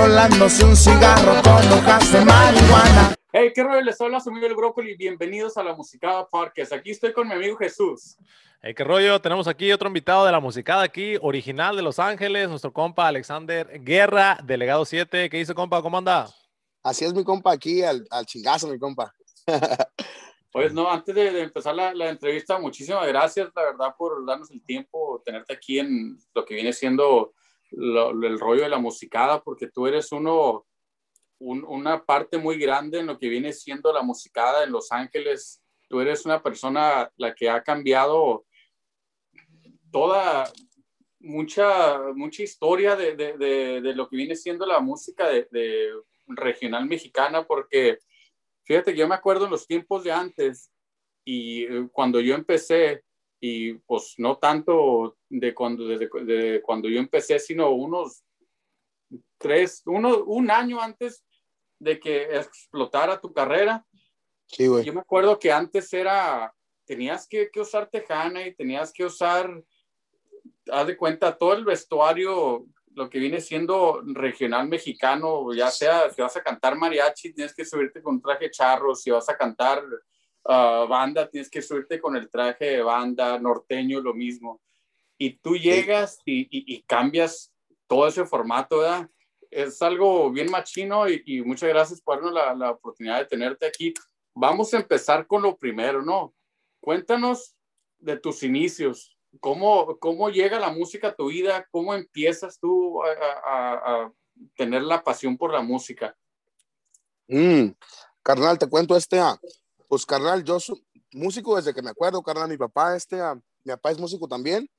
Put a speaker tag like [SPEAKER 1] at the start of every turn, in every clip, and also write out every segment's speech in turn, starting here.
[SPEAKER 1] rolándose un cigarro con hojas de marihuana.
[SPEAKER 2] Hey, qué rollo, les habla su amigo el Brócoli. Bienvenidos a la Musicada Podcast. Aquí estoy con mi amigo Jesús.
[SPEAKER 3] Hey, qué rollo, tenemos aquí otro invitado de la Musicada aquí, original de Los Ángeles, nuestro compa Alexander Guerra, delegado 7. ¿Qué dice, compa? ¿Cómo anda?
[SPEAKER 4] Así es mi compa aquí, al, al chingazo, mi compa.
[SPEAKER 2] Pues no, antes de, de empezar la, la, entrevista, muchísimas gracias, la verdad, por darnos el tiempo, tenerte aquí en lo que viene siendo lo, el rollo de la musicada, porque tú eres uno, un, una parte muy grande en lo que viene siendo la musicada en Los Ángeles. Tú eres una persona la que ha cambiado toda, mucha, mucha historia de, de, de, de lo que viene siendo la música de, regional mexicana, porque Fíjate yo me acuerdo en los tiempos de antes y eh, cuando yo empecé, y pues no tanto de cuando, desde, de cuando yo empecé, sino unos tres, uno, un año antes de que explotara tu carrera.
[SPEAKER 4] Sí, güey.
[SPEAKER 2] Yo me acuerdo que antes era, tenías que, que usar tejana y tenías que usar, haz de cuenta, todo el vestuario lo que viene siendo regional mexicano, ya sea si vas a cantar mariachi, tienes que subirte con traje charro, si vas a cantar uh, banda, tienes que subirte con el traje de banda, norteño, lo mismo. Y tú llegas y, y, y cambias todo ese formato, ¿verdad? Es algo bien machino y, y muchas gracias por darnos la, la oportunidad de tenerte aquí. Vamos a empezar con lo primero, ¿no? Cuéntanos de tus inicios, ¿Cómo, ¿Cómo llega la música a tu vida? ¿Cómo empiezas tú a, a, a tener la pasión por la música?
[SPEAKER 4] Mm, carnal, te cuento este, ah, pues carnal, yo soy músico desde que me acuerdo, carnal, mi papá, este, ah, mi papá es músico también,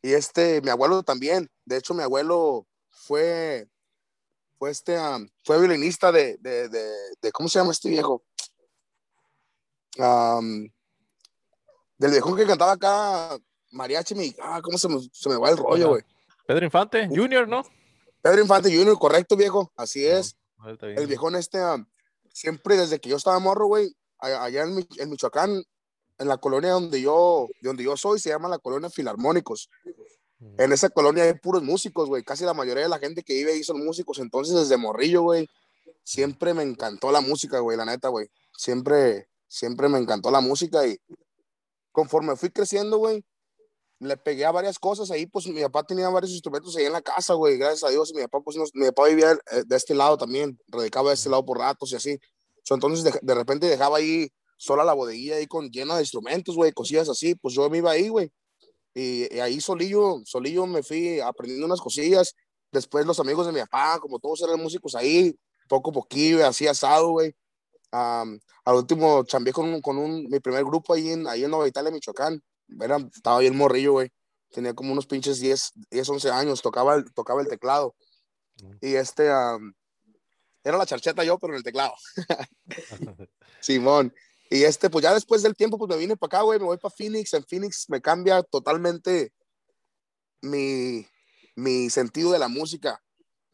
[SPEAKER 4] y este, mi abuelo también, de hecho mi abuelo fue, fue este, ah, fue violinista de, de, de, de, ¿cómo se llama este viejo? Um, del viejo que cantaba acá, mariachi, mi, ah, ¿cómo se me, se me va el rollo, güey?
[SPEAKER 3] Pedro Infante, Junior, ¿no?
[SPEAKER 4] Pedro Infante Junior, correcto, viejo, así es. No, el viejón este, um, siempre desde que yo estaba morro, güey, allá en, en, Michoacán, en la colonia donde yo, de donde yo soy, se llama la colonia Filarmónicos. Mm. En esa colonia hay puros músicos, güey, casi la mayoría de la gente que vive ahí son músicos, entonces desde morrillo, güey, siempre me encantó la música, güey, la neta, güey, siempre, siempre me encantó la música y conforme fui creciendo, güey, le pegué a varias cosas. Ahí, pues mi papá tenía varios instrumentos ahí en la casa, güey, gracias a Dios, mi papá, pues, no, mi papá vivía eh, de este lado también, radicaba de este lado por ratos y así, so, entonces de, de, repente dejaba ahí sola la bodeguilla ahí con llena de instrumentos, güey, cosillas así, pues yo me iba ahí, güey, y, y, ahí solillo, solillo me fui aprendiendo unas cosillas, después los amigos de mi papá, como todos eran músicos ahí, poco a poquillo, así asado, güey, um, al último chambeé con, un, con un, mi primer grupo ahí en, ahí en Nueva Italia, Michoacán, era, estaba bien morrillo, güey. Tenía como unos pinches 10, 10 11 años, tocaba el, tocaba el teclado. Y este, um, era la charcheta yo, pero en el teclado. Simón. Y este, pues ya después del tiempo, pues me vine para acá, güey, me voy para Phoenix. En Phoenix me cambia totalmente mi, mi sentido de la música.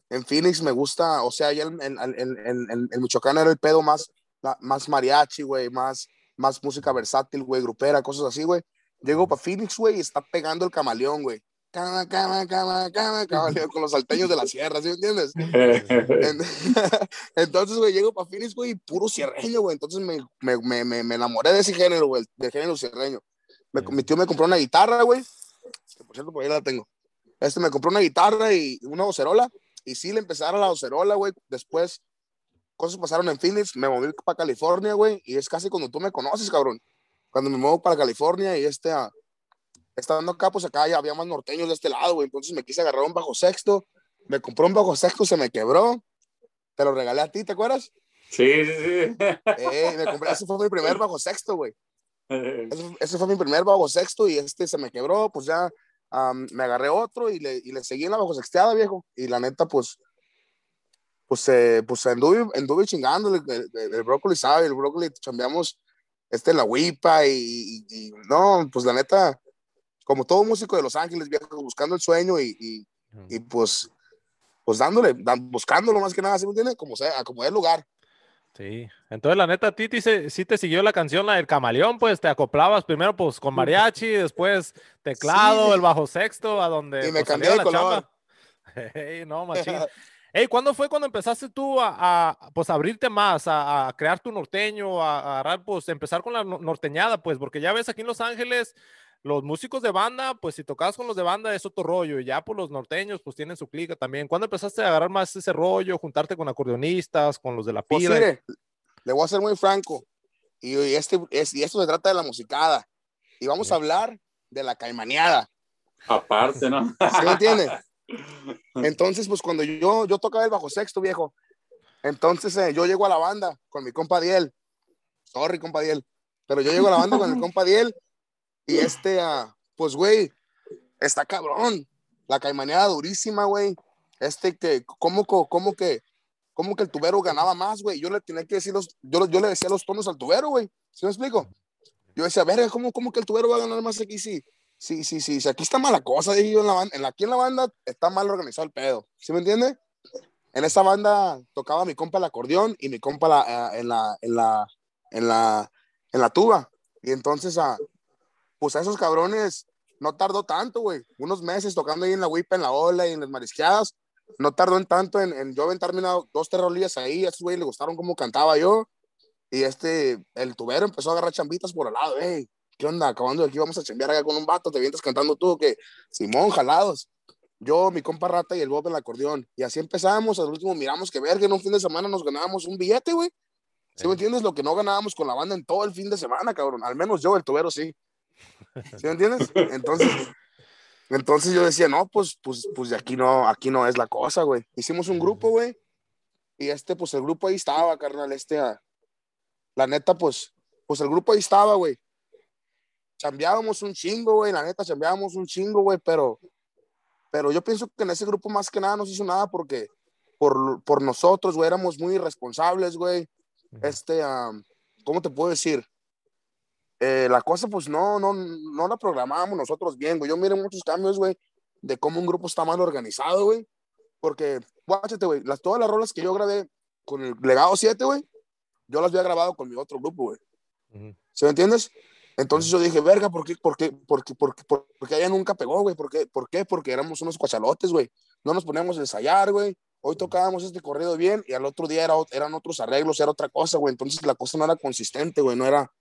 [SPEAKER 4] En Phoenix me gusta, o sea, ya en, en, en, en, en Michoacán era el pedo más, más mariachi, güey, más, más música versátil, güey, grupera, cosas así, güey. Llego para Phoenix, güey, y está pegando el camaleón, güey. Cama, cama, cama, cama, camaleón, con los salteños de la sierra, ¿sí me entiendes? Entonces, güey, llego para Phoenix, güey, puro cierreño, güey. Entonces me, me, me, me, enamoré de ese género, güey, del género cierreño. Me, mi tío me compró una guitarra, güey. Por cierto, por ahí la tengo. Este me compró una guitarra y una vocerola. Y sí, le dar la vocerola, güey. Después, cosas pasaron en Phoenix. Me moví para California, güey. Y es casi cuando tú me conoces, cabrón cuando me muevo para California y este, uh, estando acá, pues acá ya había más norteños de este lado, güey. Entonces me quise agarrar un bajo sexto, me compró un bajo sexto, se me quebró. Te lo regalé a ti, ¿te acuerdas?
[SPEAKER 2] Sí, sí, sí.
[SPEAKER 4] Eh, me compré, ese fue mi primer bajo sexto, güey. Ese, ese, fue mi primer bajo sexto y este se me quebró, pues ya um, me agarré otro y le, y le seguí en la bajo sexteada, viejo. Y la neta, pues, pues, eh, pues anduve, anduve chingando el, el, el, brócoli, sabe, el brócoli chambeamos este la huipa y, y, y, no, pues la neta, como todo músico de Los Ángeles, buscando el sueño y, y, y pues, pues dándole, dan, buscándolo más que nada, ¿sí me entiendes? Como sea, como el lugar.
[SPEAKER 3] Sí, entonces la neta, Titi, sí te siguió la canción, la del camaleón, pues te acoplabas primero pues con mariachi, después teclado, sí. el bajo sexto, a donde...
[SPEAKER 4] Y me
[SPEAKER 3] pues,
[SPEAKER 4] cambié de color.
[SPEAKER 3] Hey, no, machín. Hey, ¿cuándo fue cuando empezaste tú a, a pues, abrirte más, a, a, crear tu norteño, a, a, pues, empezar con la norteñada, pues, porque ya ves aquí en Los Ángeles, los músicos de banda, pues si tocabas con los de banda es otro rollo, y ya por pues, los norteños, pues tienen su clica también. ¿Cuándo empezaste a agarrar más ese rollo, juntarte con acordeonistas, con los de la
[SPEAKER 4] pues
[SPEAKER 3] pila?
[SPEAKER 4] Pues, le voy a ser muy franco, y, este, es, y esto se trata de la musicada, y vamos sí. a hablar de la caimaneada.
[SPEAKER 2] Aparte, ¿no?
[SPEAKER 4] ¿Sí me entiendes? Entonces, pues cuando yo, yo tocaba el bajo sexto, viejo, entonces eh, yo llego a la banda con mi compa Diel. Sorry, compa Diel. Pero yo llego a la banda con el compa Diel y este, uh, pues, güey, está cabrón. La caimaneada durísima, güey. Este que, ¿cómo, cómo que, cómo que el tubero ganaba más, güey? Yo le tenía que decir los, yo, yo le decía los tonos al tubero, güey. ¿Sí me explico? Yo decía, verga, ¿cómo, ¿cómo que el tubero va a ganar más aquí? Sí, sí, sí, sí, aquí está mala cosa, dije yo en la banda, en la, aquí en la banda está mal organizado el pedo, ¿sí me entiende? En esa banda tocaba mi compa el acordeón y mi compa la, en, la, en, la, en, la, en la tuba, y entonces, a, pues a esos cabrones no tardó tanto, güey, unos meses tocando ahí en la whipa, en la ola y en las marisqueadas, no tardó en tanto en, en yo aventarme una, dos terrolillas ahí, a esos güey le gustaron cómo cantaba yo, y este, el tubero empezó a agarrar chambitas por al lado, hey, ¿qué onda? Acabando de aquí vamos a chambear acá con un vato, te vienes cantando tú, que Simón, jalados. Yo, mi compa Rata y el Bob el acordeón. Y así empezamos, al último miramos que verga, en un fin de semana nos ganábamos un billete, güey. ¿Sí, me entiendes? Lo que no ganábamos con la banda en todo el fin de semana, cabrón. Al menos yo, el tubero, sí. ¿Sí me entiendes? Entonces, entonces yo decía, no, pues, pues, pues de aquí no, aquí no es la cosa, güey. Hicimos un grupo, güey. Y este, pues el grupo ahí estaba, carnal, este, a... la neta, pues, pues el grupo ahí estaba, güey chambeábamos un chingo, güey, la neta, chambeábamos un chingo, güey, pero, pero yo pienso que en ese grupo más que nada no se hizo nada porque por, por nosotros, güey, éramos muy irresponsables, güey. Este, um, ¿cómo te puedo decir? Eh, la cosa, pues, no, no, no la programábamos nosotros bien, güey. Yo miré muchos cambios, güey, de cómo un grupo está mal organizado, güey. Porque, guáchate, güey, las, todas las rolas que yo grabé con el Legado 7, güey, yo las había grabado con mi otro grupo, güey. Uh -huh. ¿Sí me entiendes? Entonces yo dije, verga, ¿por qué, por qué, por qué, por qué, por qué ella nunca pegó, güey? ¿Por qué? ¿Por qué? Porque éramos unos cuachalotes, güey. No nos poníamos a ensayar, güey. Hoy tocábamos este corrido bien y al otro día era, eran otros arreglos, era otra cosa, güey. Entonces la cosa no era consistente, güey. No era,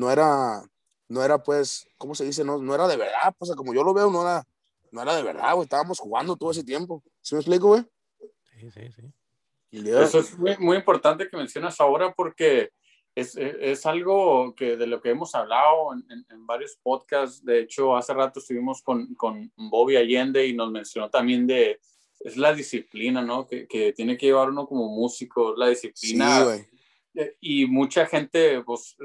[SPEAKER 4] no era, no era, pues, ¿cómo se dice? No, no era de verdad, pues, como yo lo veo, no era, no era de verdad, güey. Estábamos jugando todo ese tiempo. ¿Sí me explico, güey?
[SPEAKER 3] Sí, sí, sí.
[SPEAKER 2] Yeah. Eso es muy, muy importante que mencionas ahora porque es, es, algo que de lo que hemos hablado en, en, en, varios podcasts. De hecho, hace rato estuvimos con, con Bobby Allende y nos mencionó también de, es la disciplina, ¿no? Que, que tiene que llevar uno como músico, la disciplina. Sí, y mucha gente, pues,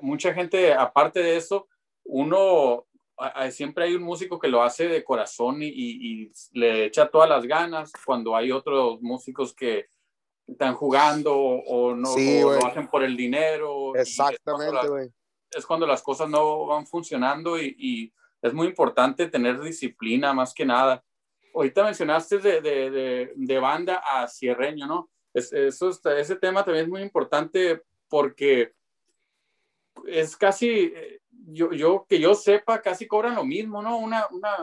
[SPEAKER 2] mucha gente, aparte de eso, uno, siempre hay un músico que lo hace de corazón y, y, y le echa todas las ganas, cuando hay otros músicos que están jugando o, no
[SPEAKER 4] sí,
[SPEAKER 2] o lo hacen por el dinero.
[SPEAKER 4] Exactamente, güey.
[SPEAKER 2] Es, es, cuando las cosas no van funcionando y, y, es muy importante tener disciplina más que nada. Ahorita mencionaste de, de, de, de banda a cierreño, ¿no? Es, eso, ese tema también es muy importante porque es casi, yo, yo que yo sepa, casi cobran lo mismo, ¿no? Una, una,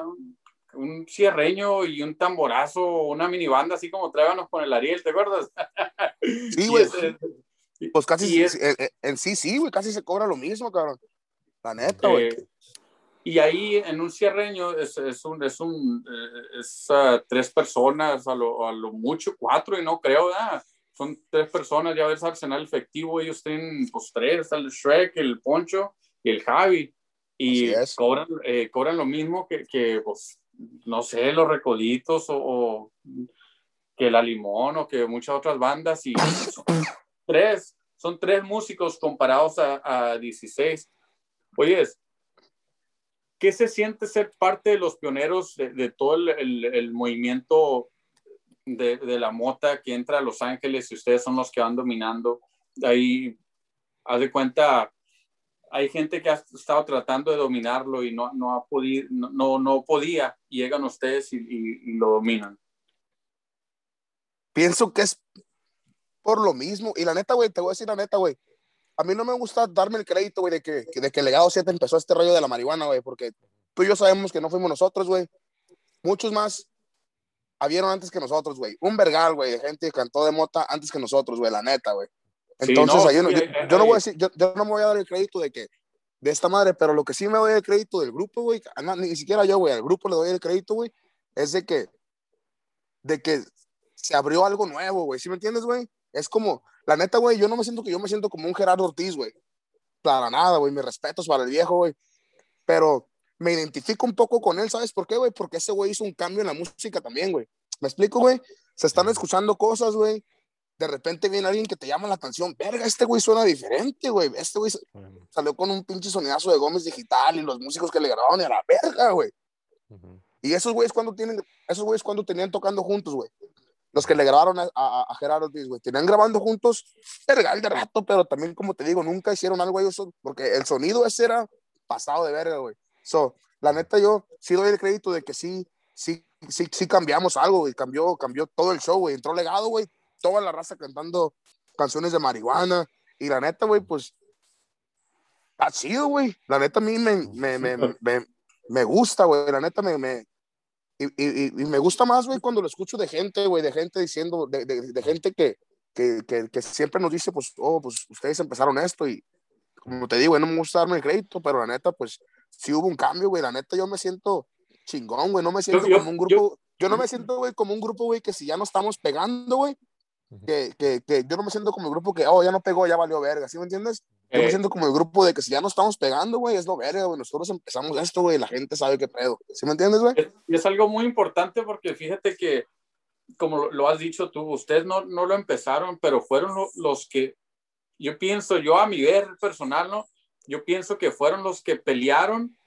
[SPEAKER 2] un cierreño y un tamborazo, una mini banda, así como tráiganos con el Ariel, ¿te acuerdas?
[SPEAKER 4] Sí, güey. Pues casi, es, en, en, sí, sí, güey, casi se cobra lo mismo, cabrón. La neta, güey.
[SPEAKER 2] Eh, y ahí en un cierreño es, es un, es un, es uh, tres personas, a lo, a lo, mucho cuatro, y no creo, ¿verdad? Son tres personas, ya ves Arsenal efectivo, ellos tienen pues tres, está el Shrek, el Poncho y el Javi. Y cobran, eh, cobran lo mismo que, que pues, no sé, los Recoditos o, o, que la Limón o que muchas otras bandas y son tres, son tres músicos comparados a, a 16. Oyes, ¿qué se siente ser parte de los pioneros de, de todo el, el, el movimiento de, de, la mota que entra a Los Ángeles y ustedes son los que van dominando? Ahí, haz de cuenta, hay gente que ha estado tratando de dominarlo y no, no, ha podido, no, no, podía, llegan ustedes y, lo dominan.
[SPEAKER 4] Pienso que es por lo mismo, y la neta, güey, te voy a decir la neta, güey, a mí no me gusta darme el crédito, güey, de que, de que Legado 7 empezó este rollo de la marihuana, güey, porque tú y yo sabemos que no fuimos nosotros, güey. Muchos más habieron antes que nosotros, güey. Un vergal, güey, de gente que cantó de mota antes que nosotros, güey, la neta, güey. Entonces, yo, no voy a decir, yo, no me voy a dar el crédito de que, de esta madre, pero lo que sí me doy el crédito del grupo, güey, ni siquiera yo, güey, al grupo le doy el crédito, güey, es de que, de que se abrió algo nuevo, güey, ¿sí me entiendes, güey? Es como, la neta, güey, yo no me siento que yo me siento como un Gerardo Ortiz, güey. Para nada, güey, mis respetos para el viejo, güey. Pero me identifico un poco con él, ¿sabes por qué, güey? Porque ese güey hizo un cambio en la música también, güey. ¿Me explico, güey? Se están escuchando cosas, güey. De repente viene alguien que te llama la atención. Verga, este güey suena diferente, güey. Este güey salió con un pinche sonidazo de Gómez Digital y los músicos que le grabaron y a la verga, güey. Y esos güeyes cuando tienen, esos güeyes cuando tenían tocando juntos, güey. Los que le grabaron a, a, Gerardo Ortiz, güey. Tenían grabando juntos, verga, de rato, pero también, como te digo, nunca hicieron algo ellos, porque el sonido ese era pasado de verga, güey. So, la neta, yo sí doy el crédito de que sí, sí, sí, sí cambiamos algo, güey. Cambió, cambió todo el show, güey. Entró legado, güey. Toda la raza cantando canciones de marihuana. Y la neta, güey, pues, ha sido, güey. La neta a mí me, me, me, me, me gusta, güey. La neta me, me, y, y, y, me gusta más, güey, cuando lo escucho de gente, güey, de gente diciendo, de, de, de gente que, que, que, que, siempre nos dice, pues, oh, pues ustedes empezaron esto y, como te digo, no me gusta darme el crédito, pero la neta, pues, sí hubo un cambio, güey. La neta, yo me siento chingón, güey. No me siento como un grupo, yo, no me siento, güey, como un grupo, güey, que si ya no estamos pegando, güey, que, que, que, yo no me siento como el grupo que, oh, ya no pegó, ya valió verga, ¿sí me entiendes? Yo me eh. siento como el grupo de que si ya no estamos pegando, güey, es lo verga, güey. Nosotros empezamos esto, güey, la gente sabe qué pedo. ¿Sí me entiendes, güey?
[SPEAKER 2] Y es algo muy importante porque fíjate que, como lo has dicho tú, ustedes no, no lo empezaron, pero fueron los que, yo pienso, yo a mi ver personal, ¿no? Yo pienso que fueron los que pelearon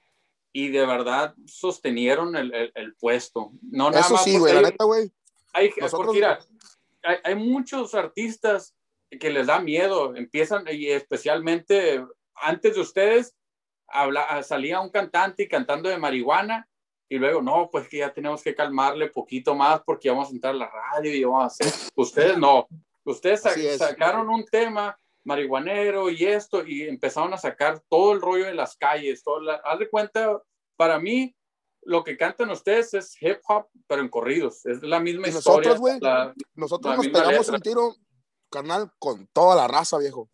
[SPEAKER 2] y de verdad sostenieron el, el, puesto. No nada
[SPEAKER 4] Eso sí, güey, la neta, güey.
[SPEAKER 2] Hay, Nosotros... mira, hay, hay muchos artistas que les da miedo, empiezan, y especialmente antes de ustedes, habla, salía un cantante y cantando de marihuana, y luego, no, pues que ya tenemos que calmarle poquito más porque vamos a entrar a la radio y vamos a hacer. Ustedes no, ustedes sacaron un tema marihuanero y esto, y empezaron a sacar todo el rollo de las calles, todo la, haz de cuenta, para mí, lo que cantan ustedes es hip hop, pero en corridos, es la misma historia.
[SPEAKER 4] Nosotros, güey, nosotros nos pegamos un tiro carnal, con toda la raza, viejo.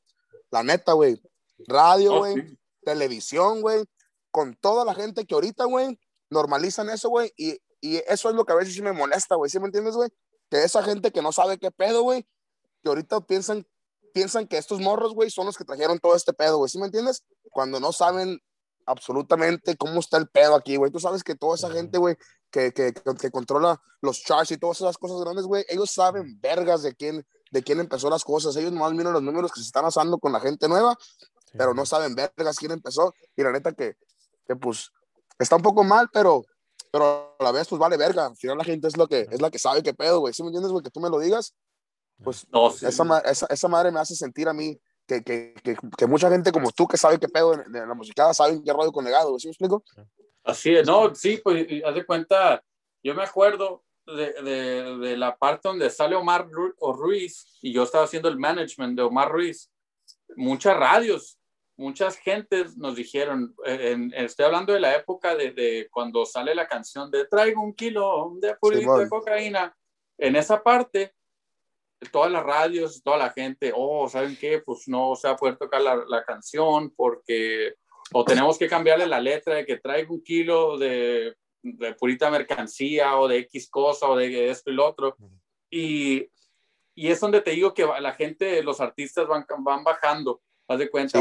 [SPEAKER 4] La neta, güey. Radio, oh, güey. Televisión, güey. Con toda la gente que ahorita, güey, normalizan eso, güey. Y, y, eso es lo que a veces sí me molesta, güey. ¿Sí me entiendes, güey? Que esa gente que no sabe qué pedo, güey, que ahorita piensan, piensan que estos morros, güey, son los que trajeron todo este pedo, güey. ¿Sí me entiendes? Cuando no saben absolutamente cómo está el pedo aquí, güey. Tú sabes que toda esa gente, güey, que, que, que, controla los charts y todas esas cosas grandes, güey, ellos saben vergas de quién, de quién empezó las cosas. Ellos nomás miran los números que se están asando con la gente nueva, pero no saben vergas quién empezó. Y la neta que, que, pues está un poco mal, pero, pero a la vez pues vale verga. Al final la gente es, lo que, es la que sabe qué pedo, güey. ¿Sí me entiendes, güey? Que tú me lo digas. Pues no, esa, esa, esa, madre me hace sentir a mí que, que, que, mucha gente como tú que sabe qué pedo de, la musicada saben qué rollo con legado, ¿sí me explico?
[SPEAKER 2] Así es, no, sí, pues haz de cuenta, yo me acuerdo de, de, de, la parte donde sale Omar Ruiz y yo estaba haciendo el management de Omar Ruiz, muchas radios, muchas gentes nos dijeron, en, estoy hablando de la época de, de, cuando sale la canción de Traigo un kilo de purito de cocaína, en esa parte, todas las radios, toda la gente, oh, ¿saben qué? Pues no se va a poder tocar la, la canción porque o tenemos que cambiarle la letra de que traigo un kilo de de purita mercancía o de X cosa o de esto y lo otro. Y, y es donde te digo que la gente, los artistas van, van bajando, haz de cuenta,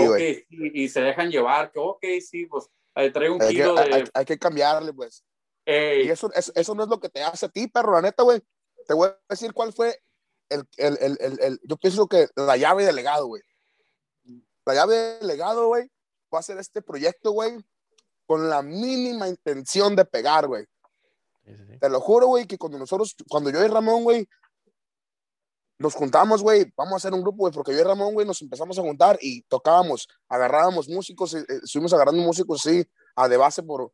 [SPEAKER 2] y, se dejan llevar, que ok, sí, pues traigo un kilo de...
[SPEAKER 4] Hay, que cambiarle, pues. Y eso, eso, no es lo que te hace a ti, perro, la neta, güey. Te voy a decir cuál fue el, el, el, el, yo pienso que la llave de legado, güey. La llave de legado, güey, va a ser este proyecto, güey, con la mínima intención de pegar, güey. Te lo juro, güey, que cuando nosotros, cuando yo y Ramón, güey, nos juntamos, güey, vamos a hacer un grupo, güey, porque yo y Ramón, güey, nos empezamos a juntar y tocábamos, agarrábamos músicos, eh, estuvimos agarrando músicos, sí, a de base por,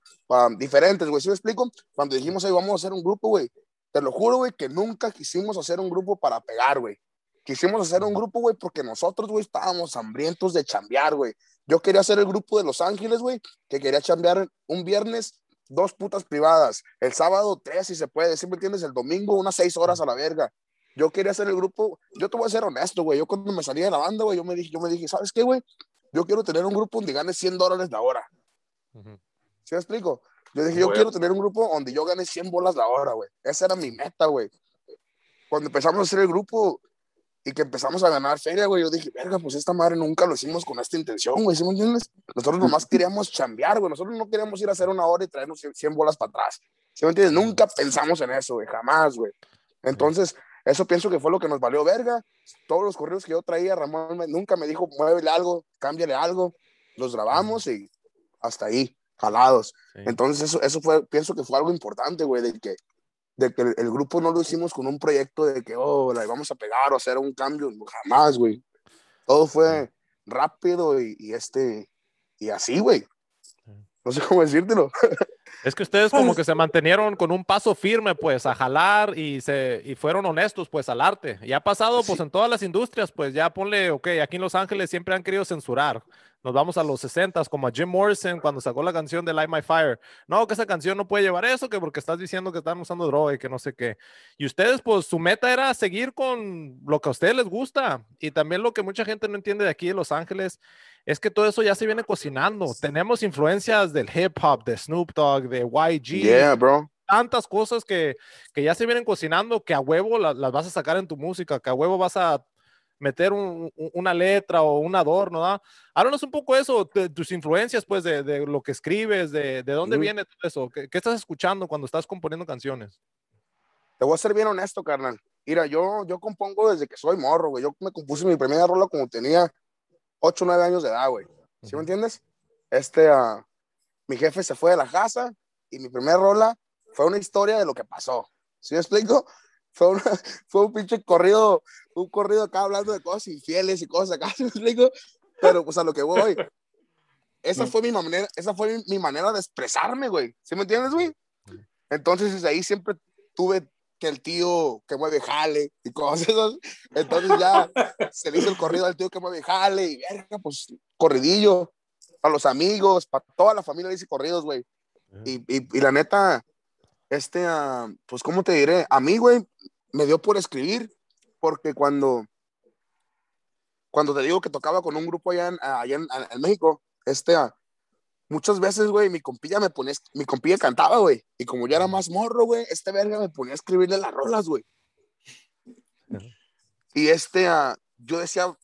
[SPEAKER 4] diferentes, güey, ¿sí me explico? Cuando dijimos, ahí vamos a hacer un grupo, güey, te lo juro, güey, que nunca quisimos hacer un grupo para pegar, güey. Quisimos hacer un grupo, güey, porque nosotros, güey, estábamos hambrientos de chambear, güey. Yo quería hacer el grupo de Los Ángeles, güey, que quería chambear un viernes dos putas privadas. El sábado, tres, si se puede. ¿Sí me entiendes? El domingo, unas seis horas a la verga. Yo quería hacer el grupo. Yo te voy a ser honesto, güey. Yo cuando me salí de la banda, güey, yo me dije, yo me dije, ¿sabes qué, güey? Yo quiero tener un grupo donde gane 100 dólares la hora. ¿Sí me explico? Yo dije, yo quiero tener un grupo donde yo gane 100 bolas la hora, güey. Esa era mi meta, güey. Cuando empezamos a hacer el grupo y que empezamos a ganar feria, güey, yo dije, verga, pues esta madre nunca lo hicimos con esta intención, güey, ¿sí me entiendes? Nosotros nomás queríamos chambear, güey. Nosotros no queríamos ir a hacer una hora y traernos 100 bolas para atrás. ¿Sí me entiendes? Nunca pensamos en eso, güey, jamás, güey. Entonces, eso pienso que fue lo que nos valió verga. Todos los correos que yo traía, Ramón nunca me dijo, muévele algo, cámbiale algo. Los grabamos y hasta ahí jalados. Entonces, eso, eso fue, pienso que fue algo importante, güey, de que, de que el, grupo no lo hicimos con un proyecto de que, oh, la vamos a pegar o hacer un cambio, jamás, güey. Todo fue rápido y, y este, y así, güey. No sé cómo decírtelo.
[SPEAKER 3] Es que ustedes como que se mantenieron con un paso firme, pues, a jalar y, se, y fueron honestos, pues, al arte. Y ha pasado, pues, en todas las industrias, pues, ya ponle, ok, aquí en Los Ángeles siempre han querido censurar. Nos vamos a los 60 como a Jim Morrison cuando sacó la canción de Light My Fire. No, que esa canción no puede llevar eso, que porque estás diciendo que están usando droga y que no sé qué. Y ustedes, pues, su meta era seguir con lo que a ustedes les gusta. Y también lo que mucha gente no entiende de aquí en Los Ángeles es que todo eso ya se viene cocinando. Tenemos influencias del hip hop, de Snoop Dogg, de YG.
[SPEAKER 4] Yeah, bro.
[SPEAKER 3] Tantas cosas que, que ya se vienen cocinando que a huevo las, las, vas a sacar en tu música, que a huevo vas a meter un, una letra o un adorno, ¿no? Háblanos un poco eso, de tus influencias, pues, de, de lo que escribes, de, de dónde viene todo eso. ¿Qué, ¿Qué, estás escuchando cuando estás componiendo canciones?
[SPEAKER 4] Te voy a ser bien honesto, carnal. Mira, yo, yo compongo desde que soy morro, güey. Yo me compuse mi primera rola como tenía 8 o 9 años de edad, güey. ¿Sí me entiendes? Este, uh, mi jefe se fue de la casa y mi primera rola fue una historia de lo que pasó. ¿Sí me explico? Fue, una, fue un pinche corrido, un corrido acá hablando de cosas infieles y cosas acá. Pero, pues a lo que voy. Esa fue mi manera, esa fue mi, mi manera de expresarme, güey. ¿Sí me entiendes, güey? Entonces, desde ahí siempre tuve que el tío que mueve jale y cosas Entonces ya se le hizo el corrido al tío que mueve jale y verga, pues corridillo para los amigos, para toda la familia dice corridos, güey. Y, y, y, la neta, este, uh, pues, ¿cómo te diré? A mí, güey, me dio por escribir, porque cuando, cuando te digo que tocaba con un grupo allá en, allá en, en México, este, uh, muchas veces, güey, mi compilla me ponía, mi compilla cantaba, güey, y como ya era más morro, güey, este verga me ponía a escribirle las rolas, güey. Y este, uh, yo decía,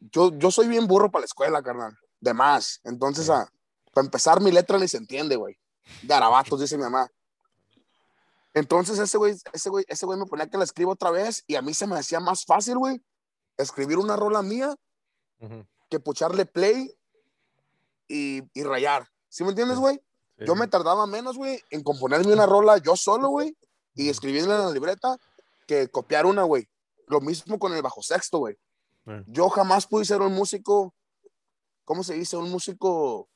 [SPEAKER 4] yo, yo soy bien burro para la escuela, carnal, de más. Entonces, uh, para empezar, mi letra ni se entiende, güey. Garabatos, dice mi mamá. Entonces, ese güey, ese güey, ese güey me ponía que la escribo otra vez y a mí se me hacía más fácil, güey, escribir una rola mía uh -huh. que pucharle play y, y rayar. ¿Sí me entiendes, güey? Sí. Yo me tardaba menos, güey, en componerme una rola yo solo, güey, y escribirla en la libreta que copiar una, güey. Lo mismo con el bajo sexto, güey. Sí. Yo jamás pude ser un músico, ¿cómo se dice? Un músico,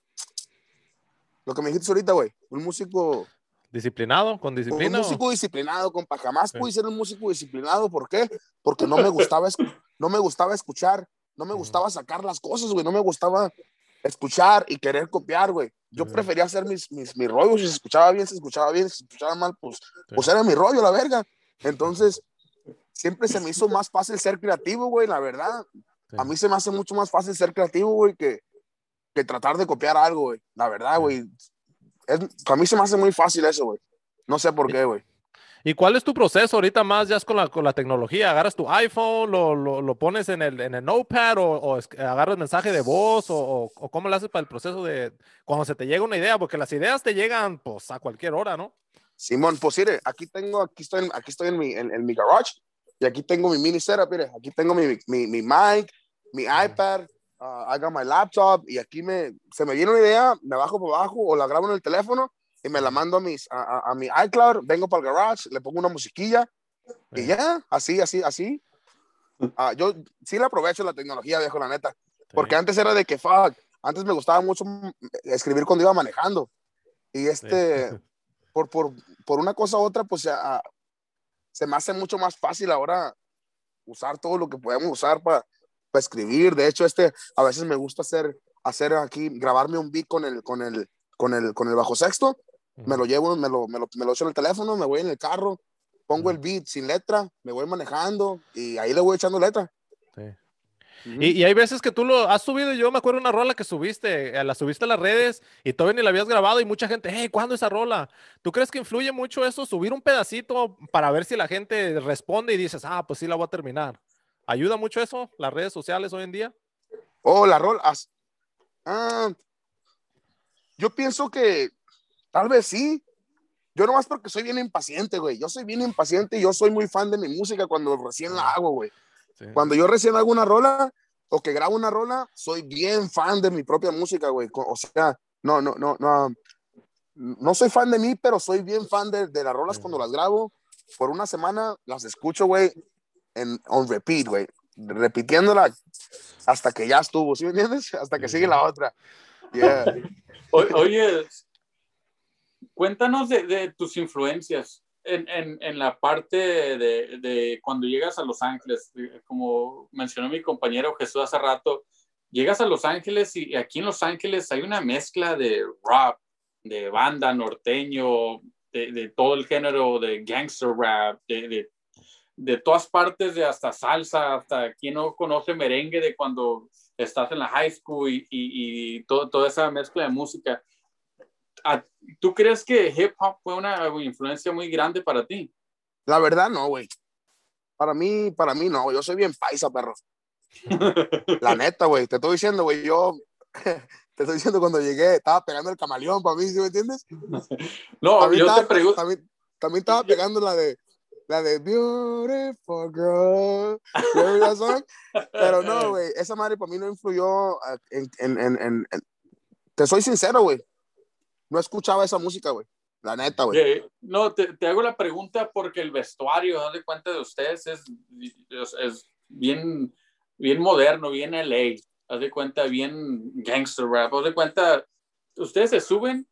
[SPEAKER 4] lo que me dijiste ahorita, güey, un músico...
[SPEAKER 3] Disciplinado, con disciplina.
[SPEAKER 4] Un músico disciplinado, compa. Jamás sí. pude ser un músico disciplinado. ¿Por qué? Porque no me gustaba, no me gustaba escuchar, no me gustaba sacar las cosas, güey. No me gustaba escuchar y querer copiar, güey. Yo sí. prefería hacer mis, mis, mis rollos, si se escuchaba bien, se escuchaba bien, si se escuchaba mal, pues, sí. pues era mi rollo, la verga. Entonces, siempre se me hizo más fácil ser creativo, güey, la verdad. A mí se me hace mucho más fácil ser creativo, güey, que, que tratar de copiar algo, güey. La verdad, güey. Es, a mí se me hace muy fácil eso, güey. No sé por qué, güey.
[SPEAKER 3] ¿Y cuál es tu proceso ahorita más ya es con la, con la tecnología? ¿Agarras tu iPhone, lo, lo, lo pones en el, en el notepad o, o agarras mensaje de voz o, o, o, cómo lo haces para el proceso de cuando se te llega una idea? Porque las ideas te llegan pues a cualquier hora, ¿no?
[SPEAKER 4] Simón, pues mire, aquí tengo, aquí estoy, aquí estoy en mi, en, en mi garage y aquí tengo mi mini setup, mire, aquí tengo mi, mi, mi mic, mi iPad, uh, I got my laptop y aquí me, se me viene una idea, me bajo por abajo o la grabo en el teléfono y me la mando a, mis, a, a, a mi iCloud, vengo para el garage, le pongo una musiquilla y ya, así, así, así. Uh, yo sí le aprovecho la tecnología, viejo, la neta. Porque antes era de que, fuck, antes me gustaba mucho escribir cuando iba manejando. Y este, sí. por, por, por, una cosa u otra, pues uh, se me hace mucho más fácil ahora usar todo lo que podemos usar para pa escribir. De hecho, este, a veces me gusta hacer, hacer aquí, grabarme un beat con el, con el, con el, con el bajo sexto, me lo llevo, me lo, me lo, me lo echo en el teléfono, me voy en el carro, pongo el beat sin letra, me voy manejando y ahí le voy echando letra.
[SPEAKER 3] Sí. Y, y, hay veces que tú lo has subido, yo me acuerdo una rola que subiste, eh, la subiste a las redes y todavía ni la habías grabado y mucha gente, hey, ¿cuándo esa rola? ¿Tú crees que influye mucho eso, subir un pedacito para ver si la gente responde y dices, ah, pues sí la voy a terminar? ¿Ayuda mucho eso, las redes sociales hoy en día?
[SPEAKER 4] Oh, la rola. Ah, yo pienso que tal vez sí. Yo nomás porque soy bien impaciente, güey. Yo soy bien impaciente y yo soy muy fan de mi música cuando recién la hago, güey. Cuando yo recién hago una rola o que grabo una rola, soy bien fan de mi propia música, güey. O sea, no, no, no, no. No soy fan de mí, pero soy bien fan de, de las rolas cuando las grabo. Por una semana las escucho, güey, en on repeat, güey. Repitiéndola hasta que ya estuvo, ¿sí me entiendes? Hasta que sigue la otra.
[SPEAKER 2] oye, cuéntanos de, de tus influencias en, en, la parte de, de, cuando llegas a Los Ángeles, como mencionó mi compañero Jesús hace rato, llegas a Los Ángeles y aquí en Los Ángeles hay una mezcla de rap, de banda norteño, de, de todo el género de gangster rap, de, de, todas partes, de hasta salsa, hasta quien no conoce merengue de cuando estás en la high school y, y, y todo, toda esa mezcla de música. ¿Tú crees que hip hop fue una influencia muy grande para ti?
[SPEAKER 4] La verdad, no, güey. Para mí, para mí no, yo soy bien paisa, perro. La neta, güey, te estoy diciendo, güey, yo te estoy diciendo cuando llegué, estaba pegando el camaleón para mí, ¿sí me entiendes?
[SPEAKER 2] No, yo estaba, te pregunto.
[SPEAKER 4] También, también, estaba pegando la de la de Beautiful Girl. Pero no, güey, esa madre para mí no influyó en, en, en, en te soy sincero, güey no escuchaba esa música, güey. La neta, güey.
[SPEAKER 2] no, te, te, hago la pregunta porque el vestuario, de cuenta de ustedes, es, es, bien, bien moderno, bien LA. Haz de cuenta, bien gangster rap. Haz de cuenta, ustedes se suben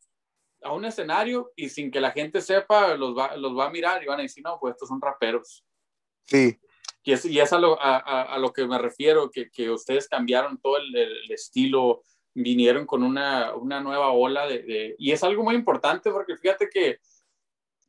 [SPEAKER 2] a un escenario y sin que la gente sepa, los va, los va a mirar y van a decir, no, pues estos son raperos.
[SPEAKER 4] Sí.
[SPEAKER 2] Y es, y es a, lo, a, a, lo que me refiero, que, que ustedes cambiaron todo el, el estilo, vinieron con una, una nueva ola de, Y es algo muy importante porque fíjate que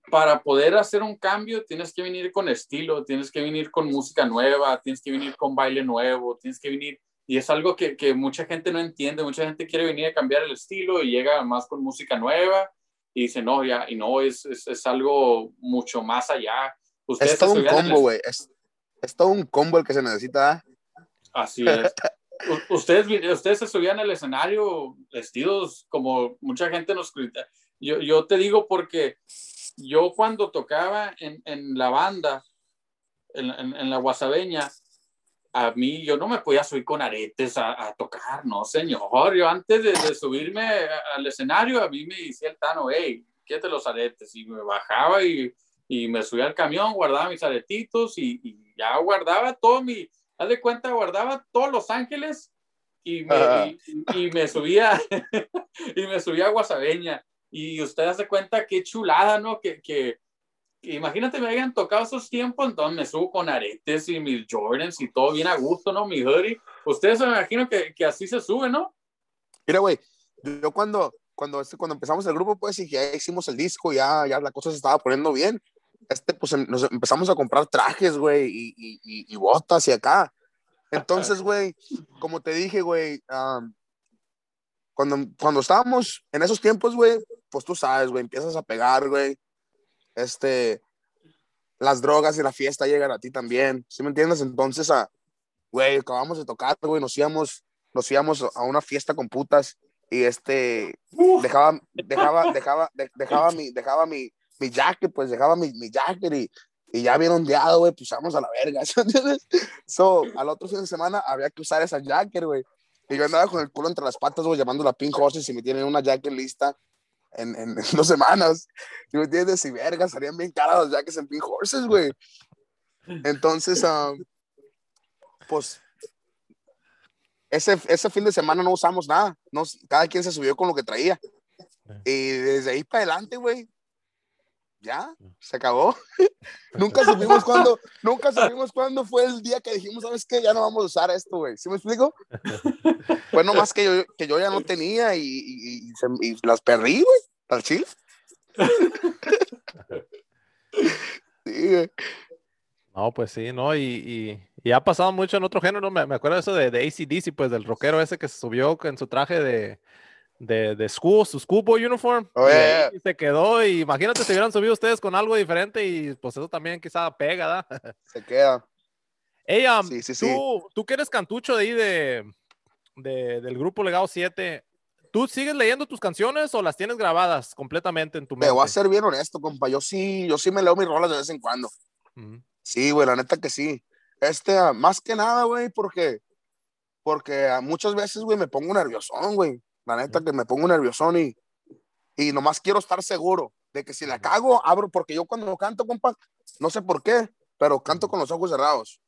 [SPEAKER 2] para poder hacer un cambio tienes que venir con estilo, tienes que venir con música nueva, tienes que venir con baile nuevo, tienes que venir... Y es algo que, que mucha gente no entiende, mucha gente quiere venir a cambiar el estilo y llega más con música nueva y dice, no, ya, y no, es, es, es algo mucho más allá.
[SPEAKER 4] Ustedes es todo un combo, güey, es, es todo un combo el que se necesita.
[SPEAKER 2] Así es. ustedes, ustedes se subían al escenario vestidos como mucha gente nos grita. Yo, yo te digo porque yo cuando tocaba en, en la banda, en, en, la guasabeña, a mí yo no me podía subir con aretes a, a tocar, no señor. Yo antes de, de, subirme al escenario, a mí me decía el Tano, hey, quédate los aretes. Y me bajaba y, y me subía al camión, guardaba mis aretitos y, y ya guardaba todo mi, haz de cuenta, guardaba todos Los Ángeles y me, y, me subía y me subía a Guasabeña. Y usted hace cuenta qué chulada, ¿no? Que, que, imagínate me hayan tocado esos tiempos, entonces me subo con aretes y mis Jordans y todo bien a gusto, ¿no? Mi hoodie. Ustedes me imagino que, que así se sube, ¿no?
[SPEAKER 4] Mira, güey, yo cuando, cuando, este, cuando empezamos el grupo, pues, y ya hicimos el disco, ya, ya la cosa se estaba poniendo bien, este, pues em, nos empezamos a comprar trajes, güey, y, y, y, botas y acá. Entonces, güey, como te dije, güey, cuando, cuando estábamos en esos tiempos, güey, pues tú sabes, güey, empiezas a pegar, güey. Este, las drogas y la fiesta llegan a ti también, ¿sí me entiendes? Entonces, ah, güey, acabamos de tocar, güey, nos íbamos, nos íbamos a una fiesta con putas y este, dejaba, dejaba, dejaba, dejaba mi, dejaba mi, mi jacket, pues dejaba mi, mi jacket y, y ya bien ondeado, güey, pues vamos a la verga, ¿entiendes? So, al otro fin de semana había que usar esa jacket, güey. Y yo andaba con el culo entre las patas, güey, llamando a Pink Horses y me tienen una jacket lista en, en, dos semanas. ¿Sí me entiendes? Y verga, salían bien caras las jackets en Pink Horses, güey. Entonces, um, pues, ese, ese fin de semana no usamos nada. No, cada quien se subió con lo que traía. Y desde ahí para adelante, güey, ya, se acabó. nunca supimos cuándo, nunca supimos cuándo fue el día que dijimos, ¿sabes qué? Ya no vamos a usar esto, güey. ¿Sí me explico? fue nomás que yo, que yo ya no tenía y, y, las perdí, güey, al chile.
[SPEAKER 3] sí, güey. No, pues sí, ¿no? Y, y, ha pasado mucho en otro género, me, me acuerdo de eso de, de ACDC, pues del rockero ese que se subió en su traje de, de, de school, su schoolboy uniform.
[SPEAKER 4] Oh,
[SPEAKER 3] y, se quedó. Y imagínate si hubieran subido ustedes con algo diferente y pues eso también quizá pega, ¿verdad?
[SPEAKER 4] Se queda.
[SPEAKER 3] Hey, um, sí, sí, tú, tú que eres cantucho de ahí de, de, del grupo Legado 7, ¿tú sigues leyendo tus canciones o las tienes grabadas completamente en tu mente?
[SPEAKER 4] Me voy a ser bien honesto, compa. Yo sí, yo sí me leo mis rolas de vez en cuando. Sí, güey, la neta que sí. Este, ah, más que nada, güey, porque, porque ah, muchas veces, güey, me pongo nerviosón, güey. La neta que me pongo nerviosón y, y nomás quiero estar seguro de que si la cago, abro, porque yo cuando canto, compa, no sé por qué, pero canto con los ojos cerrados.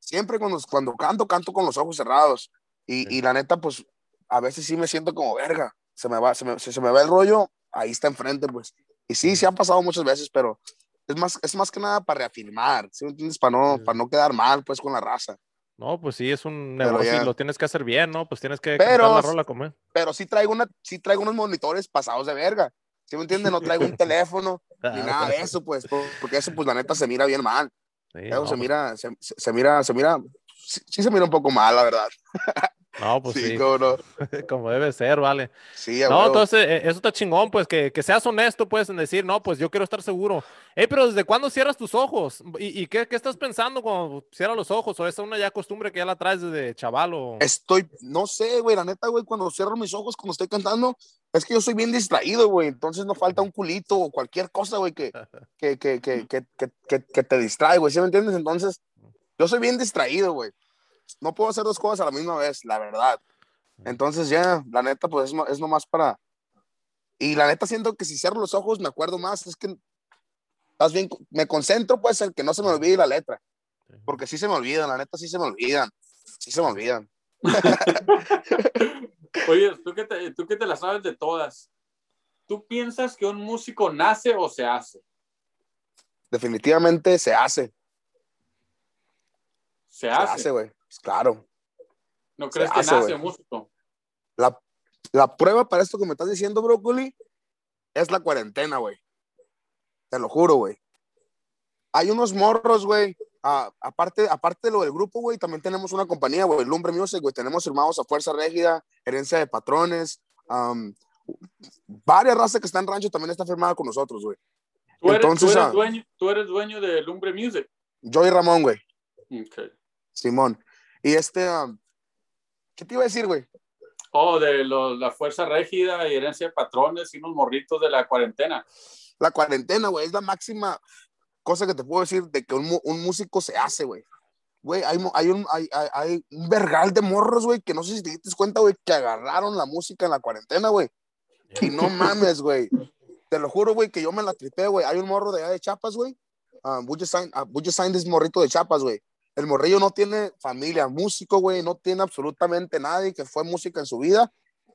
[SPEAKER 4] Siempre cuando, cuando canto, canto con los ojos cerrados. Y, y, la neta, pues, a veces sí me siento como verga. Se me va, se me, se me va el rollo, ahí está enfrente, pues. Y sí, sí ha pasado muchas veces, pero es más, es más que nada para reafirmar, ¿sí me entiendes? Para no, para no quedar mal, pues, con la raza.
[SPEAKER 3] No, pues sí, es un negocio y lo tienes que hacer bien, ¿no? Pues tienes que pero, la rola como
[SPEAKER 4] Pero sí traigo, una, sí traigo unos monitores pasados de verga. ¿Sí me entiendes? No traigo un teléfono ni ah, nada de eso, pues, porque eso, pues, la neta se mira bien mal. Sí, se, pues mira, se, se, mira, se mira, sí, se mira un poco mal, la verdad.
[SPEAKER 3] No, pues sí. Como, debe ser, vale.
[SPEAKER 4] Sí,
[SPEAKER 3] No, entonces e, eso está chingón, pues que, que, seas honesto, pues, en decir, no, pues yo quiero estar seguro. Hey, pero ¿desde cuándo cierras tus ojos? ¿Y, y qué, qué, estás pensando cuando cierras los ojos? ¿O es una ya costumbre que ya la traes desde chaval? O...
[SPEAKER 4] Estoy, no sé, güey, la neta, güey, cuando cierro mis ojos, cuando estoy cantando, es que yo soy bien distraído, güey. Entonces no falta un culito o cualquier cosa, güey, que, que, que, que, que, que te distrae, güey. ¿Sí me entiendes? Entonces, yo soy bien distraído, güey no puedo hacer dos cosas a la misma vez, la verdad. Entonces ya, la neta, pues es, es nomás para... Y la neta siento que si cierro los ojos me acuerdo más, es que más bien me concentro pues en que no se me olvide la letra. Porque sí se me olvidan, la neta sí se me olvidan. Sí se me olvidan.
[SPEAKER 2] Oye, tú que, te, tú que te la sabes de todas, ¿tú piensas que un músico nace o se hace?
[SPEAKER 4] Definitivamente se hace.
[SPEAKER 2] Se hace. Se hace,
[SPEAKER 4] güey. Pues, claro.
[SPEAKER 2] ¿No crees que nace músico?
[SPEAKER 4] La, la, prueba para esto que me estás diciendo, Brócoli, es la cuarentena, güey. Te lo juro, güey. Hay unos morros, güey. aparte, aparte de lo del grupo, güey, también tenemos una compañía, güey, Lumbre Music, güey. Tenemos firmados a Fuerza Régida, Herencia de Patrones. varias razas que están en rancho también está firmada con nosotros, güey.
[SPEAKER 2] ¿Tú eres, Entonces, tú eres, dueño, tú eres dueño de Lumbre Music.
[SPEAKER 4] Yo y Ramón, güey.
[SPEAKER 2] Okay.
[SPEAKER 4] Simón. Y este, um, ¿qué te iba a decir, güey?
[SPEAKER 2] Oh, de la fuerza rígida y herencia de patrones y unos morritos de la cuarentena.
[SPEAKER 4] La cuarentena, güey, es la máxima cosa que te puedo decir de que un, un músico se hace, güey. Güey, hay, hay, un, hay, hay, un vergal de morros, güey, que no sé si te diste cuenta, güey, que agarraron la música en la cuarentena, güey. Y no mames, güey. Te lo juro, güey, que yo me la tripé, güey. Hay un morro de allá de Chapas, güey. Uh, would, you sign, uh, would you sign this morrito de Chapas, güey? El morrillo no tiene familia, músico, güey, no tiene absolutamente nadie que fue música en su vida.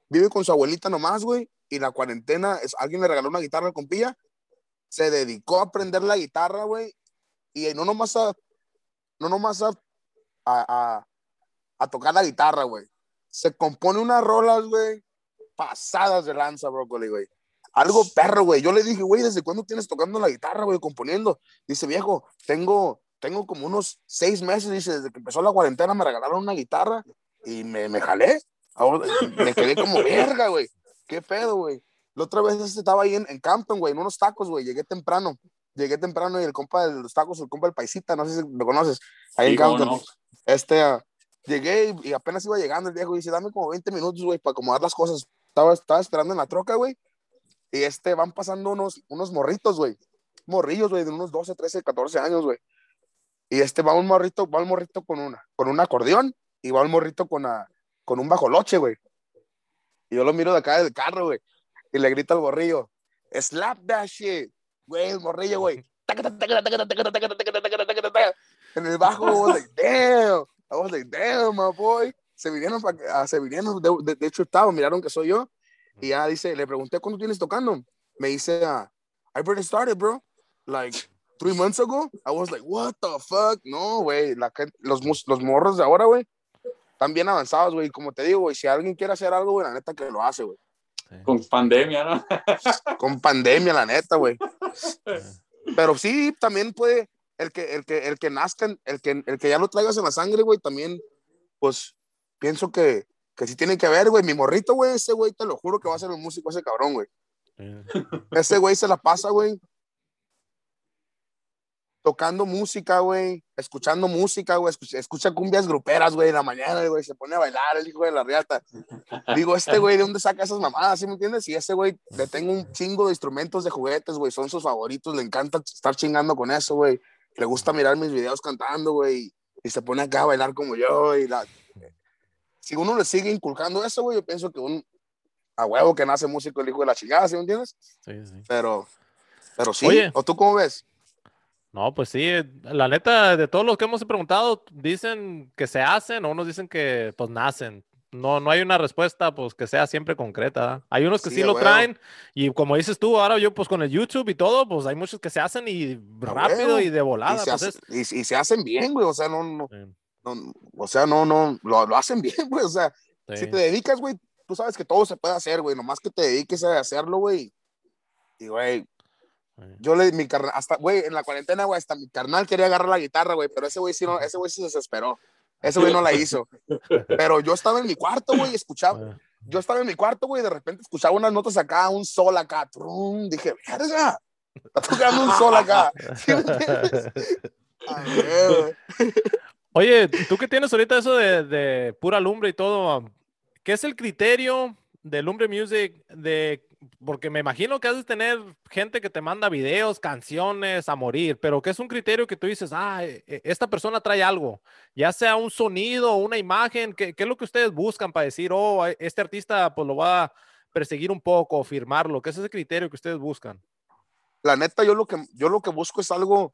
[SPEAKER 4] Vive con su abuelita nomás, güey, y la cuarentena, es, alguien le regaló una guitarra al compilla, se dedicó a aprender la guitarra, güey, y no nomás a, no nomás a, a, a, tocar la guitarra, güey. Se compone unas rolas, güey, pasadas de lanza, brócoli, güey. Algo perro, güey. Yo le dije, güey, ¿desde cuándo tienes tocando la guitarra, güey, componiendo? Dice, viejo, tengo tengo como unos seis meses, dice, desde que empezó la cuarentena me regalaron una guitarra y me, me jalé. me quedé como verga, güey. Qué pedo, güey. La otra vez estaba ahí en, en Campton, güey, en unos tacos, güey. Llegué temprano. Llegué temprano y el compa de los tacos, el compa del paisita, no sé si lo conoces, ahí en Campton. Este, uh, llegué y, apenas iba llegando el viejo y dice, dame como 20 minutos, güey, para acomodar las cosas. Estaba, estaba esperando en la troca, güey. Y este, van pasando unos, unos morritos, güey. Morrillos, güey, de unos 12, 13, 14 años, güey. Y este va un morrito, va un morrito con una, con un acordeón y va un morrito con, a, con un bajoloche, güey. Y yo lo miro de acá del carro, güey. Y le grita al morrillo, slap that shit. Güey, el morrillo, güey. En el bajo, I was like, damn. I was like, damn, my boy. Se vinieron, para, se vinieron de, hecho, estaba, miraron que soy yo. Y ya dice, le pregunté, ¿cuándo tienes tocando? Me dice, I barely started, bro. Like three months ago, I was like, what the fuck? No, güey. Los, los morros de ahora, güey, están bien avanzados, güey. Como te digo, güey, si alguien quiere hacer algo, güey, la neta que lo hace, güey.
[SPEAKER 2] Con pandemia, ¿no?
[SPEAKER 4] Con pandemia, la neta, güey. Pero sí, también puede, el que, el que, el que nazca, el que, el que ya lo traigas en la sangre, güey, también, pues, pienso que, que sí tiene que ver, güey. Mi morrito, güey, ese güey, te lo juro que va a ser un músico ese cabrón, güey. Ese güey se la pasa, güey, tocando música, güey, escuchando música, güey, escucha, cumbias gruperas, güey, en la mañana, güey, se pone a bailar el hijo de la riata. Digo, este güey, ¿de dónde saca esas mamadas? ¿Sí me entiendes? Y ese güey le tengo un chingo de instrumentos de juguetes, güey, son sus favoritos, le encanta estar chingando con eso, güey. Le gusta mirar mis videos cantando, güey, y se pone acá a bailar como yo, y la... Si uno le sigue inculcando eso, güey, yo pienso que un, a huevo que nace músico el hijo de la chingada, ¿sí me entiendes? Sí, sí. Pero, pero sí, ¿o tú cómo ves?
[SPEAKER 3] No, pues sí, la neta, de todos los que hemos preguntado, dicen que se hacen o unos dicen que pues nacen. No, no hay una respuesta pues que sea siempre concreta. Hay unos que sí, lo traen y como dices tú, ahora yo pues con el YouTube y todo, pues hay muchos que se hacen y rápido y de volada.
[SPEAKER 4] Y
[SPEAKER 3] se,
[SPEAKER 4] pues, se hacen bien, güey, o sea, no, no, o sea, no, no, lo, lo hacen bien, güey, o sea, si te dedicas, güey, tú sabes que todo se puede hacer, güey, nomás que te dediques a hacerlo, güey. Y, güey, yo le, mi carnal, hasta, güey, en la cuarentena, güey, hasta mi carnal quería agarrar la guitarra, güey, pero ese güey sí, no, ese güey sí se desesperó. Ese güey no la hizo. Pero yo estaba en mi cuarto, güey, escuchaba. Yo estaba en mi cuarto, güey, de repente escuchaba unas notas acá, un sol acá. Trum, dije, verga, está tocando un sol acá.
[SPEAKER 3] Oye, tú que tienes ahorita eso de, de pura lumbre y todo, ¿qué es el criterio de Lumbre Music de porque me imagino que has de tener gente que te manda videos, canciones a morir, pero que es un criterio que tú dices, ah, e, e, esta persona trae algo, ya sea un sonido una imagen, ¿qué, es lo que ustedes buscan para decir, oh, este artista pues lo va a perseguir un poco firmarlo? ¿Qué es ese criterio que ustedes buscan?
[SPEAKER 4] La neta, yo lo que, yo lo que busco es algo,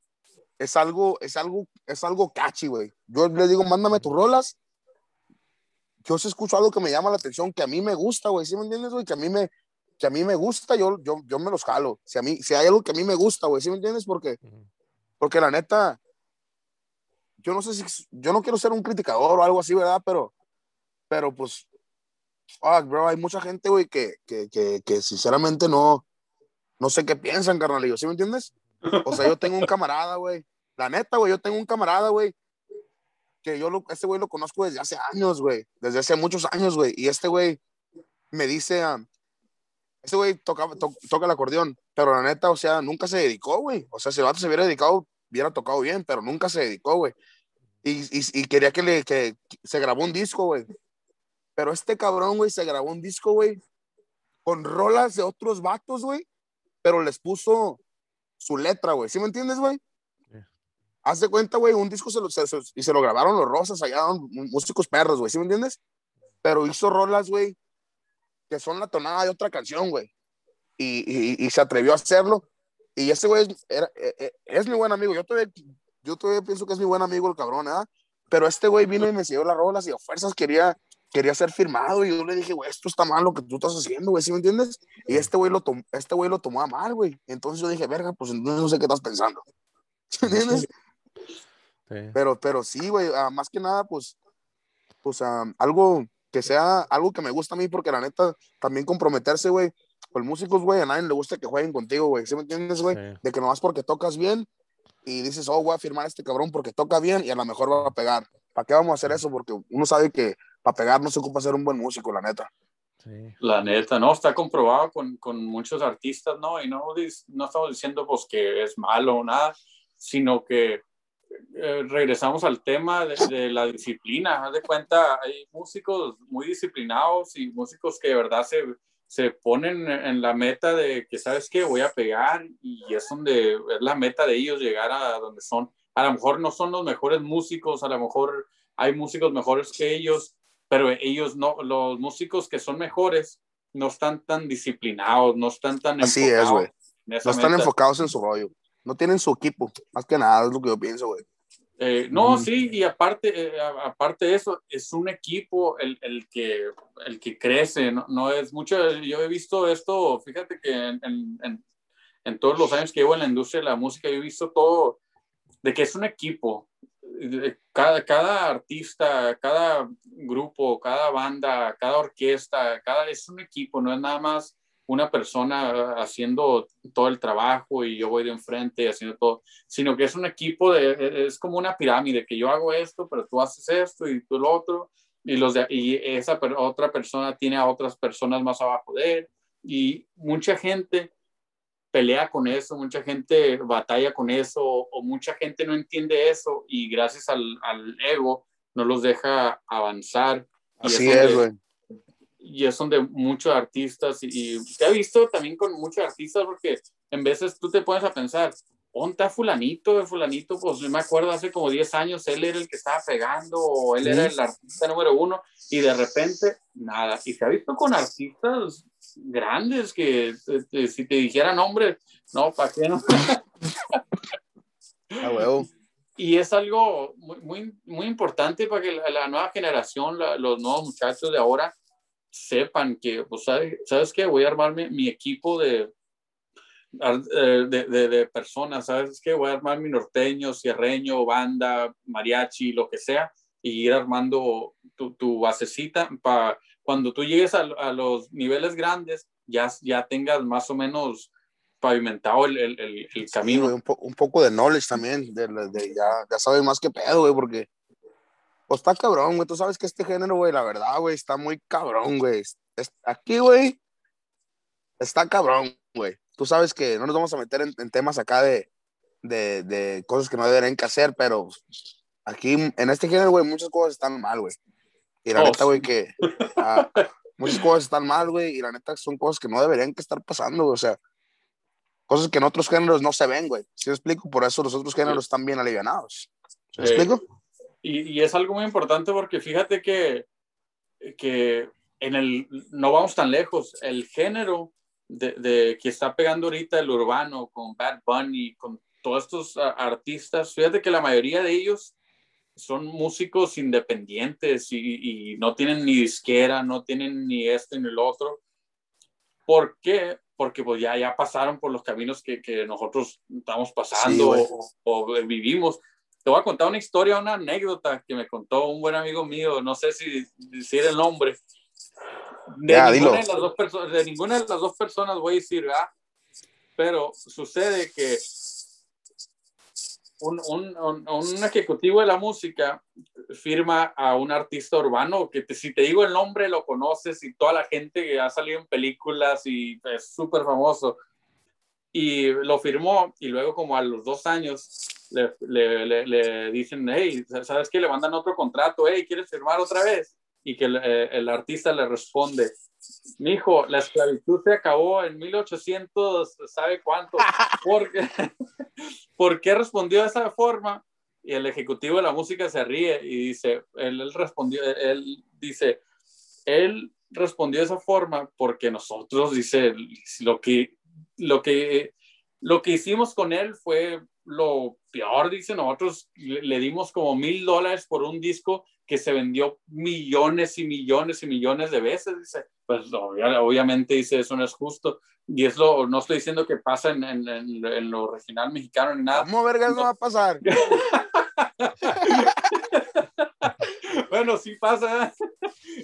[SPEAKER 4] es algo, es algo, es algo catchy, güey. Yo le digo, mándame tus rolas. Yo si escucho algo que me llama la atención, que a mí me gusta, güey, ¿sí me entiendes, güey? Que a mí me, que a mí me gusta, yo, yo, yo me los jalo. Si, a mí, si hay algo que a mí me gusta, güey, ¿sí me entiendes? Porque, porque la neta, yo no sé si, yo no quiero ser un criticador o algo así, ¿verdad? Pero, pero pues, fuck, bro, hay mucha gente, güey, que, que, que, que, sinceramente no, no sé qué piensan, carnalillo, ¿sí me entiendes? O sea, yo tengo un camarada, güey, la neta, güey, yo tengo un camarada, güey, que yo, lo, este güey lo conozco desde hace años, güey, desde hace muchos años, güey, y este güey me dice, um, ese güey toca, toca el acordeón, pero la neta, o sea, nunca se dedicó, güey. O sea, si el vato se hubiera dedicado, hubiera tocado bien, pero nunca se dedicó, güey. Y, y, y, quería que, le, que se grabó un disco, güey. Pero este cabrón, güey, se grabó un disco, güey, con rolas de otros vatos, güey, pero les puso su letra, güey. ¿Sí me entiendes, güey? Haz de cuenta, güey, un disco se lo, y se lo grabaron los Rosas allá, músicos perros, güey. ¿Sí me entiendes? Pero hizo rolas, güey, que son la tonada de otra canción, güey. Y, y, se atrevió a hacerlo. Y ese güey es, e, e, es, mi buen amigo. Yo todavía, yo todavía pienso que es mi buen amigo el cabrón, ¿eh? Pero este güey vino y me siguió las rolas y a fuerzas quería, quería ser firmado. Y yo le dije, güey, esto está mal lo que tú estás haciendo, güey, ¿sí me entiendes? Y este güey lo, este güey lo tomó a mal, güey. Entonces yo dije, verga, pues entonces no sé qué estás pensando. ¿Sí me entiendes? Pero, pero sí, güey, ah, más que nada, pues, pues ah, algo, que sea algo que me gusta a mí, porque la neta, también comprometerse, güey, con músicos, güey, a nadie le gusta que jueguen contigo, güey, ¿sí me entiendes, güey? De que nomás porque tocas bien y dices, oh, voy a firmar a este cabrón porque toca bien y a lo mejor va a pegar. ¿Para qué vamos a hacer eso? Porque uno sabe que para pegar no se ocupa ser un buen músico, la neta.
[SPEAKER 2] Sí. La neta, no, está comprobado con, con muchos artistas, ¿no? Y no, no estamos diciendo pues que es malo o nada, sino que eh, regresamos al tema de, la disciplina. Haz de cuenta, hay músicos muy disciplinados y músicos que de verdad se, se ponen en la meta de que, ¿sabes qué? Voy a pegar y es donde es la meta de ellos llegar a donde son. A lo mejor no son los mejores músicos, a lo mejor hay músicos mejores que ellos, pero ellos no, los músicos que son mejores no están tan disciplinados, no están tan
[SPEAKER 4] Así es, güey. No están enfocados en su rollo no tienen su equipo, más que nada, es lo que yo pienso, güey.
[SPEAKER 2] Eh, no, sí, y aparte, eh, aparte de eso, es un equipo el, el, que, el que crece, ¿no? no, es mucho, yo he visto esto, fíjate que en, en, en todos los años que llevo en la industria de la música, yo he visto todo, de que es un equipo. Cada, cada artista, cada grupo, cada banda, cada orquesta, cada, es un equipo, no es nada más una persona haciendo todo el trabajo y yo voy de enfrente haciendo todo, sino que es un equipo, de, es como una pirámide, que yo hago esto, pero tú haces esto y tú lo otro, y, los de, y esa otra persona tiene a otras personas más abajo de él, y mucha gente pelea con eso, mucha gente batalla con eso, o mucha gente no entiende eso, y gracias al, al ego no los deja avanzar.
[SPEAKER 4] Así es, güey
[SPEAKER 2] y es donde muchos artistas, y, y te he visto también con muchos artistas, porque en veces tú te pones a pensar, ¿dónde está fulanito? fulanito, pues me acuerdo hace como 10 años, él era el que estaba pegando, o él era el artista número uno, y de repente, nada. Y se ha visto con artistas grandes que si te dijeran nombre, no, ¿para qué no?
[SPEAKER 4] ah,
[SPEAKER 2] Y es algo muy, muy, muy importante para que la, nueva generación, los nuevos muchachos de ahora, sepan que, pues, ¿sabes, qué? Voy a armar mi, equipo de, eh, de, de, personas, ¿sabes qué? Voy a armar mi norteño, cierreño, banda, mariachi, lo que sea, y ir armando tu, tu basecita para cuando tú llegues a, a, los niveles grandes, ya, ya tengas más o menos pavimentado el, el, el, camino.
[SPEAKER 4] un, un, poco de knowledge también, de, de ya, ya sabes más que pedo, güey, porque pues está cabrón, güey. Tú sabes que este género, güey, la verdad, güey, está muy cabrón, güey. Aquí, güey, está cabrón, güey. Tú sabes que no nos vamos a meter en, temas acá de, de, de, cosas que no deberían que hacer, pero aquí, en este género, güey, muchas cosas están mal, güey. Y la oh, neta, güey, que ah, muchas cosas están mal, güey, y la neta son cosas que no deberían que estar pasando, güey. O sea, cosas que en otros géneros no se ven, güey. ¿Sí me explico? Por eso los otros géneros están bien alivianados. ¿Sí me explico?
[SPEAKER 2] Y, es algo muy importante porque fíjate que, que en el, no vamos tan lejos, el género de, que está pegando ahorita el urbano con Bad Bunny, con todos estos artistas, fíjate que la mayoría de ellos son músicos independientes y, no tienen ni disquera, no tienen ni este ni el otro. ¿Por qué? Porque pues ya, ya pasaron por los caminos que, que nosotros estamos pasando o, vivimos. Te voy a contar una historia, una anécdota que me contó un buen amigo mío, no sé si decir el nombre. De, ninguna, de las dos personas, de ninguna de las dos personas voy a decir, ¿verdad? Pero sucede que un, un, un, ejecutivo de la música firma a un artista urbano que si te digo el nombre lo conoces y toda la gente que ha salido en películas y es súper famoso. Y lo firmó y luego como a los dos años le, le, le, dicen, hey, ¿sabes qué? Le mandan otro contrato, hey, ¿quieres firmar otra vez? Y que el, eh, el artista le responde, mi hijo, la esclavitud se acabó en 1800, ¿sabe cuánto? ¿Por qué, ¿Por qué respondió de esa forma? Y el ejecutivo de la música se ríe y dice, él, él respondió, él dice, él respondió de esa forma porque nosotros, dice, lo que, lo que, lo que hicimos con él fue lo peor, dice, nosotros le, dimos como mil dólares por un disco que se vendió millones y millones y millones de veces, dice, pues obviamente dice, eso no es justo. Y es lo, no estoy diciendo que pasa en, en, en, lo regional mexicano ni nada.
[SPEAKER 4] ¿Cómo vergas no va a pasar?
[SPEAKER 2] bueno, sí pasa.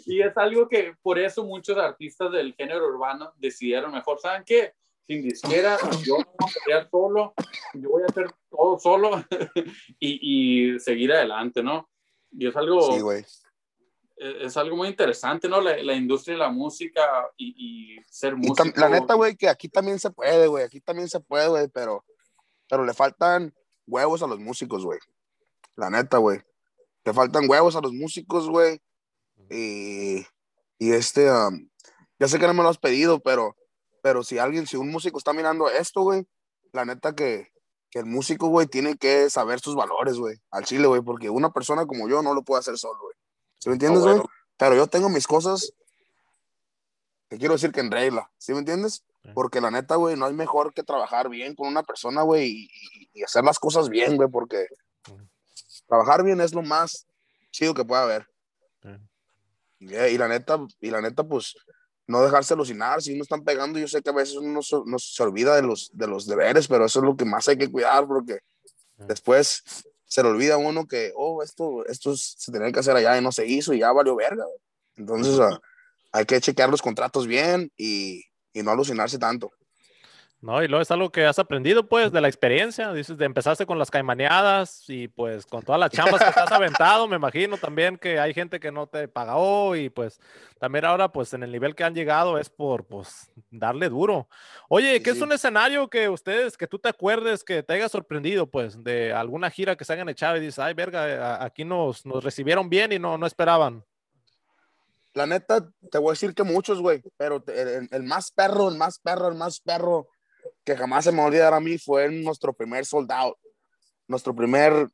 [SPEAKER 2] y es algo que por eso muchos artistas del género urbano decidieron mejor, ¿saben qué? Sin disquera, yo voy a crear solo, yo voy a hacer todo solo y, y, seguir adelante, ¿no? Y es algo,
[SPEAKER 4] sí, güey.
[SPEAKER 2] E, es, algo muy interesante, ¿no? La, la industria de la música y, y ser músico.
[SPEAKER 4] La neta, güey, que aquí también se puede, güey, aquí también se puede, güey, pero, pero le faltan huevos a los músicos, güey. La neta, güey. Le faltan huevos a los músicos, güey. Y, y este, um, ya sé que no me lo has pedido, pero pero si alguien, si un músico está mirando esto, güey, la neta que, que el músico, güey, tiene que saber sus valores, güey, al chile, güey, porque una persona como yo no lo puede hacer solo, güey. ¿Sí me entiendes, güey? Pero yo tengo mis cosas que quiero decir que en regla, ¿sí me entiendes? Porque la neta, güey, no hay mejor que trabajar bien con una persona, güey, y, hacer las cosas bien, güey, porque trabajar bien es lo más chido que puede haber. y la neta, y la neta, pues, no dejarse alucinar, si uno están pegando, yo sé que a veces uno no se olvida de los, de los deberes, pero eso es lo que más hay que cuidar, porque después se le olvida a uno que, oh, esto, esto se tenía que hacer allá y no se hizo y ya valió verga. Entonces ah, hay que chequear los contratos bien y, y no alucinarse tanto.
[SPEAKER 3] No, y luego es algo que has aprendido, pues, de la experiencia. Dices, de empezaste con las caimaneadas y pues con todas las chambas que has aventado, me imagino también que hay gente que no te pagó y pues también ahora, pues, en el nivel que han llegado es por, pues, darle duro. Oye, ¿qué es un escenario que ustedes, que tú te acuerdes, que te haya sorprendido, pues, de alguna gira que se hayan echado y dices, ay, verga, aquí nos, nos recibieron bien y no, no esperaban?
[SPEAKER 4] La neta, te voy a decir que muchos, güey, pero el, el, más perro, el más perro, el más perro que jamás se me va a olvidar a mí fue nuestro primer sold out. Nuestro primer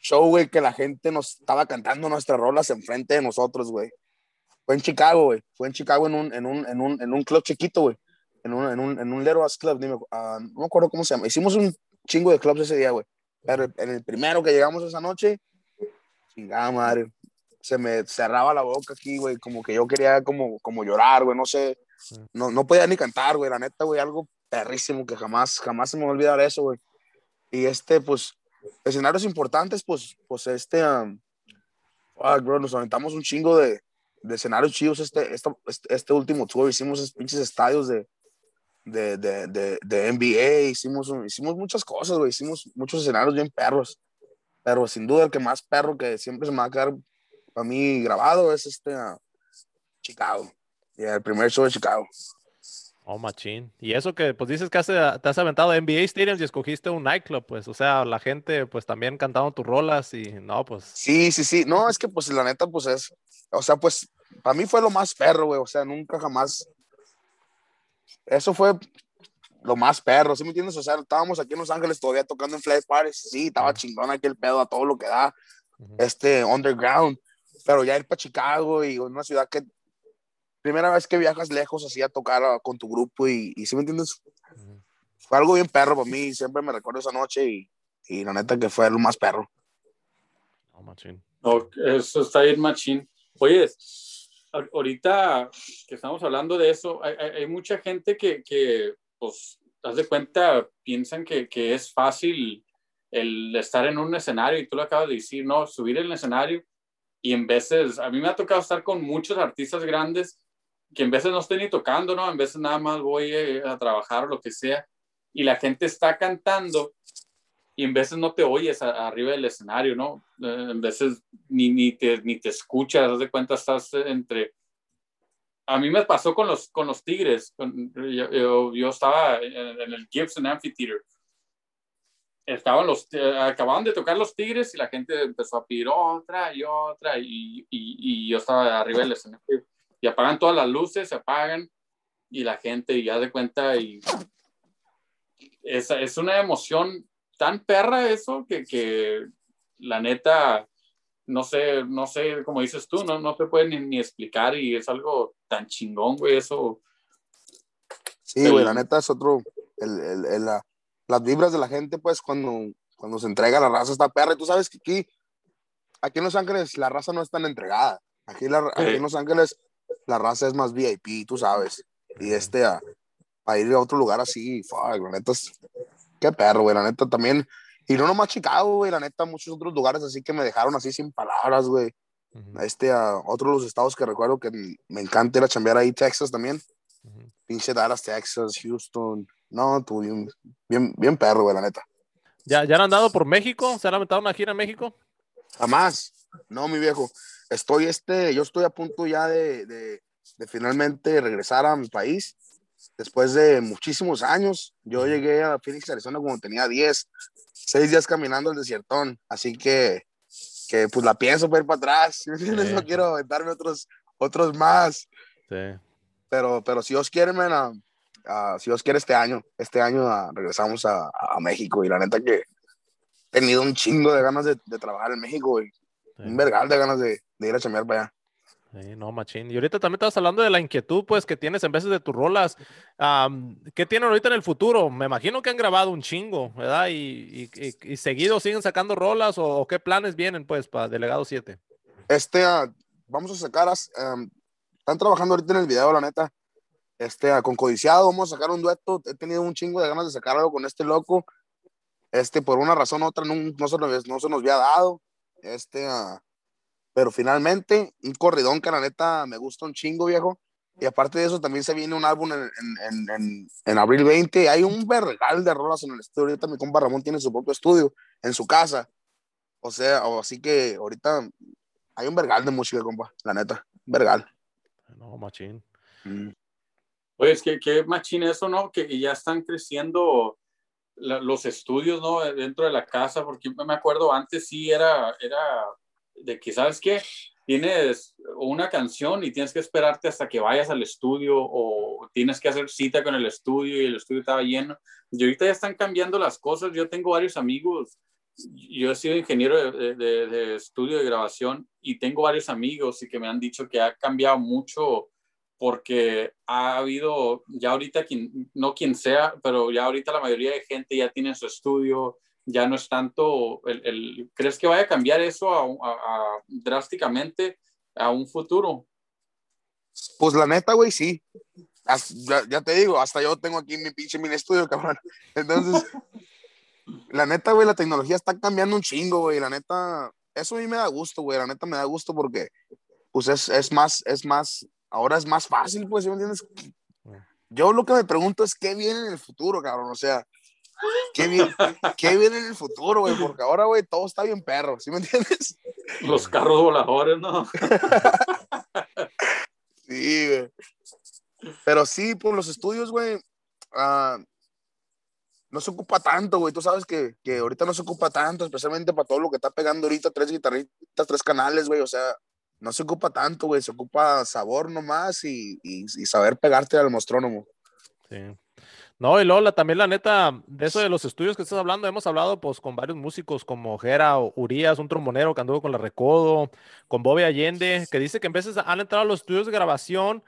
[SPEAKER 4] show, güey, que la gente nos estaba cantando nuestras rolas enfrente de nosotros, güey. Fue en Chicago, güey. Fue en Chicago en un, en un, en un, en un club chiquito, güey. En un, en un, en un Ass Club, dime, uh, no me acuerdo cómo se llama. Hicimos un chingo de clubs ese día, güey. Pero en el primero que llegamos esa noche, chingada madre, se me cerraba la boca aquí, güey, como que yo quería como, como llorar, güey, no sé, no, no podía ni cantar, güey, la neta, güey, algo perrísimo que jamás, jamás se me va a olvidar eso, güey. Y este, pues, escenarios importantes, pues, pues este, um, bro, nos aventamos un chingo de, de escenarios chidos este, este, este, último tour, hicimos pinches estadios de, de, de, de, de NBA, hicimos, hicimos muchas cosas, güey, hicimos muchos escenarios bien perros, pero sin duda el que más perro que siempre se me va a quedar para mí grabado es este, uh, Chicago, y el primer show de Chicago.
[SPEAKER 3] Oh, machín. Y eso que, pues dices que has, te has aventado NBA Stadiums y escogiste un nightclub, pues, o sea, la gente, pues también cantando tus rolas y no, pues.
[SPEAKER 4] Sí, sí, sí. No, es que, pues, la neta, pues es, o sea, pues, para mí fue lo más perro, güey, o sea, nunca jamás. Eso fue lo más perro, ¿sí me entiendes? O sea, estábamos aquí en Los Ángeles todavía tocando en Flash Parties, sí, estaba chingón aquí el pedo a todo lo que da, este, underground, pero ya ir para Chicago y una ciudad que primera vez que viajas lejos así a tocar ah, con tu grupo y, y ¿sí me entiendes? Fue algo bien perro para mí, siempre me recuerdo esa noche y, y la neta que fue lo más perro.
[SPEAKER 3] No, machín.
[SPEAKER 2] eso está bien machín. Oye, ahorita que estamos hablando de eso, hay, hay mucha gente que, que, pues, haz de cuenta, piensan que, que, es fácil el estar en un escenario y tú lo acabas de decir, no, subir el escenario y en veces, a mí me ha tocado estar con muchos artistas grandes que en veces no estoy ni tocando, ¿no? En veces nada más voy eh, a trabajar o lo que sea, y la gente está cantando y en veces no te oyes arriba del escenario, ¿no? Eh, en veces ni, ni, te, ni te escuchas, de cuenta estás entre... A mí me pasó con los, con los Tigres, yo, yo, estaba en, el Gibson Amphitheater, estaban los, eh, acababan de tocar los Tigres y la gente empezó a pedir otra y otra y, y, y yo estaba arriba del escenario y apagan todas las luces, se apagan y la gente ya de cuenta y es, es una emoción tan perra eso que, que, la neta, no sé, no sé, como dices tú, no, no te puede ni, ni explicar y es algo tan chingón, güey, eso.
[SPEAKER 4] Sí, güey, la neta es otro, el, el, la, las vibras de la gente, pues, cuando, cuando se entrega la raza está perra. Y tú sabes que aquí, aquí en Los Ángeles, la raza no es tan entregada. Aquí, la, aquí en Los Ángeles, la raza es más VIP, tú sabes. Y este, a, ir a otro lugar así, fuck, la neta es, qué perro, güey, la neta también. Y no nomás Chicago, güey, la neta, muchos otros lugares así que me dejaron así sin palabras, güey. Este, a otros de los estados que recuerdo que me encanta ir a chambear ahí, Texas también. Pinche Dallas, Texas, Houston. No, tú, bien, bien, bien perro, güey, la neta.
[SPEAKER 3] ¿Ya, ¿Ya han andado por México? ¿Se han aventado una gira en México?
[SPEAKER 4] Jamás. No, mi viejo estoy este, yo estoy a punto ya de, de, finalmente regresar a mi país después de muchísimos años. Yo llegué a Phoenix, Arizona cuando tenía 10, 6 días caminando el desiertón, así que, que pues la pienso para ir para atrás, no quiero darme otros, otros más. Sí. Pero, pero si Dios quiere, man, si Dios quiere este año, este año regresamos a, a, México y la neta que tenido un chingo de ganas de, de trabajar en México y un vergal de ganas de, de ir a chambear para allá.
[SPEAKER 3] Sí, no, machín. Y ahorita también estabas hablando de la inquietud, pues, que tienes en veces de tus rolas. ¿Qué tienen ahorita en el futuro? Me imagino que han grabado un chingo, ¿verdad? Y, y, seguido siguen sacando rolas o, qué planes vienen, pues, para Delegado 7.
[SPEAKER 4] Este, ah, vamos a sacar, están trabajando ahorita en el video, la neta. Este, con Codiciado, vamos a sacar un dueto. He tenido un chingo de ganas de sacar algo con este loco. Este, por una razón u otra, no, no, se, nos, no se nos había dado. Este, uh, pero finalmente, un corridón que la neta me gusta un chingo, viejo. Y aparte de eso, también se viene un álbum en, en, en, en abril 20. Hay un vergal de rolas en el estudio. Ahorita mi compa Ramón tiene su propio estudio en su casa. O sea, o así que ahorita hay un vergal de música, compa, la neta. Vergal.
[SPEAKER 3] No, machín.
[SPEAKER 2] Mm. Oye, es que qué machín eso, ¿no? Que ya están creciendo los estudios, ¿no? Dentro de la casa, porque me acuerdo antes sí era, era de que, ¿sabes qué? Tienes una canción y tienes que esperarte hasta que vayas al estudio o tienes que hacer cita con el estudio y el estudio estaba lleno. Y ahorita ya están cambiando las cosas. Yo tengo varios amigos yo he sido ingeniero de, de, estudio de grabación y tengo varios amigos y que me han dicho que ha cambiado mucho porque ha habido, ya ahorita, quien, no quien sea, pero ya ahorita la mayoría de gente ya tiene su estudio, ya no es tanto, el, el ¿crees que vaya a cambiar eso a, drásticamente a un futuro?
[SPEAKER 4] Pues la neta, güey, sí. Ya, ya, te digo, hasta yo tengo aquí mi pinche mini estudio, cabrón. Entonces, la neta, güey, la tecnología está cambiando un chingo, güey. La neta, eso a mí me da gusto, güey. La neta me da gusto porque, pues, es, es más, es más, ahora es más fácil, pues, ¿sí me entiendes? Yo lo que me pregunto es qué viene en el futuro, cabrón. O sea, ¿qué viene, ¿qué viene en el futuro, güey? Porque ahora, güey, todo está bien perro, ¿sí me entiendes?
[SPEAKER 2] Los carros voladores, ¿no?
[SPEAKER 4] sí, güey. Pero sí, por los estudios, güey, uh, no se ocupa tanto, güey. Tú sabes que, que ahorita no se ocupa tanto, especialmente para todo lo que está pegando ahorita, tres guitarritas, tres canales, güey. O sea, no se ocupa tanto, güey. Se ocupa sabor nomás y, y, y saber pegarte al mostrónomo.
[SPEAKER 3] Sí. No, y Lola, también la neta, de eso de los estudios que estás hablando, hemos hablado pues con varios músicos como Jera Urias, un trombonero que anduvo con la Recodo, con Bobby Allende, que dice que en veces han entrado a los estudios de grabación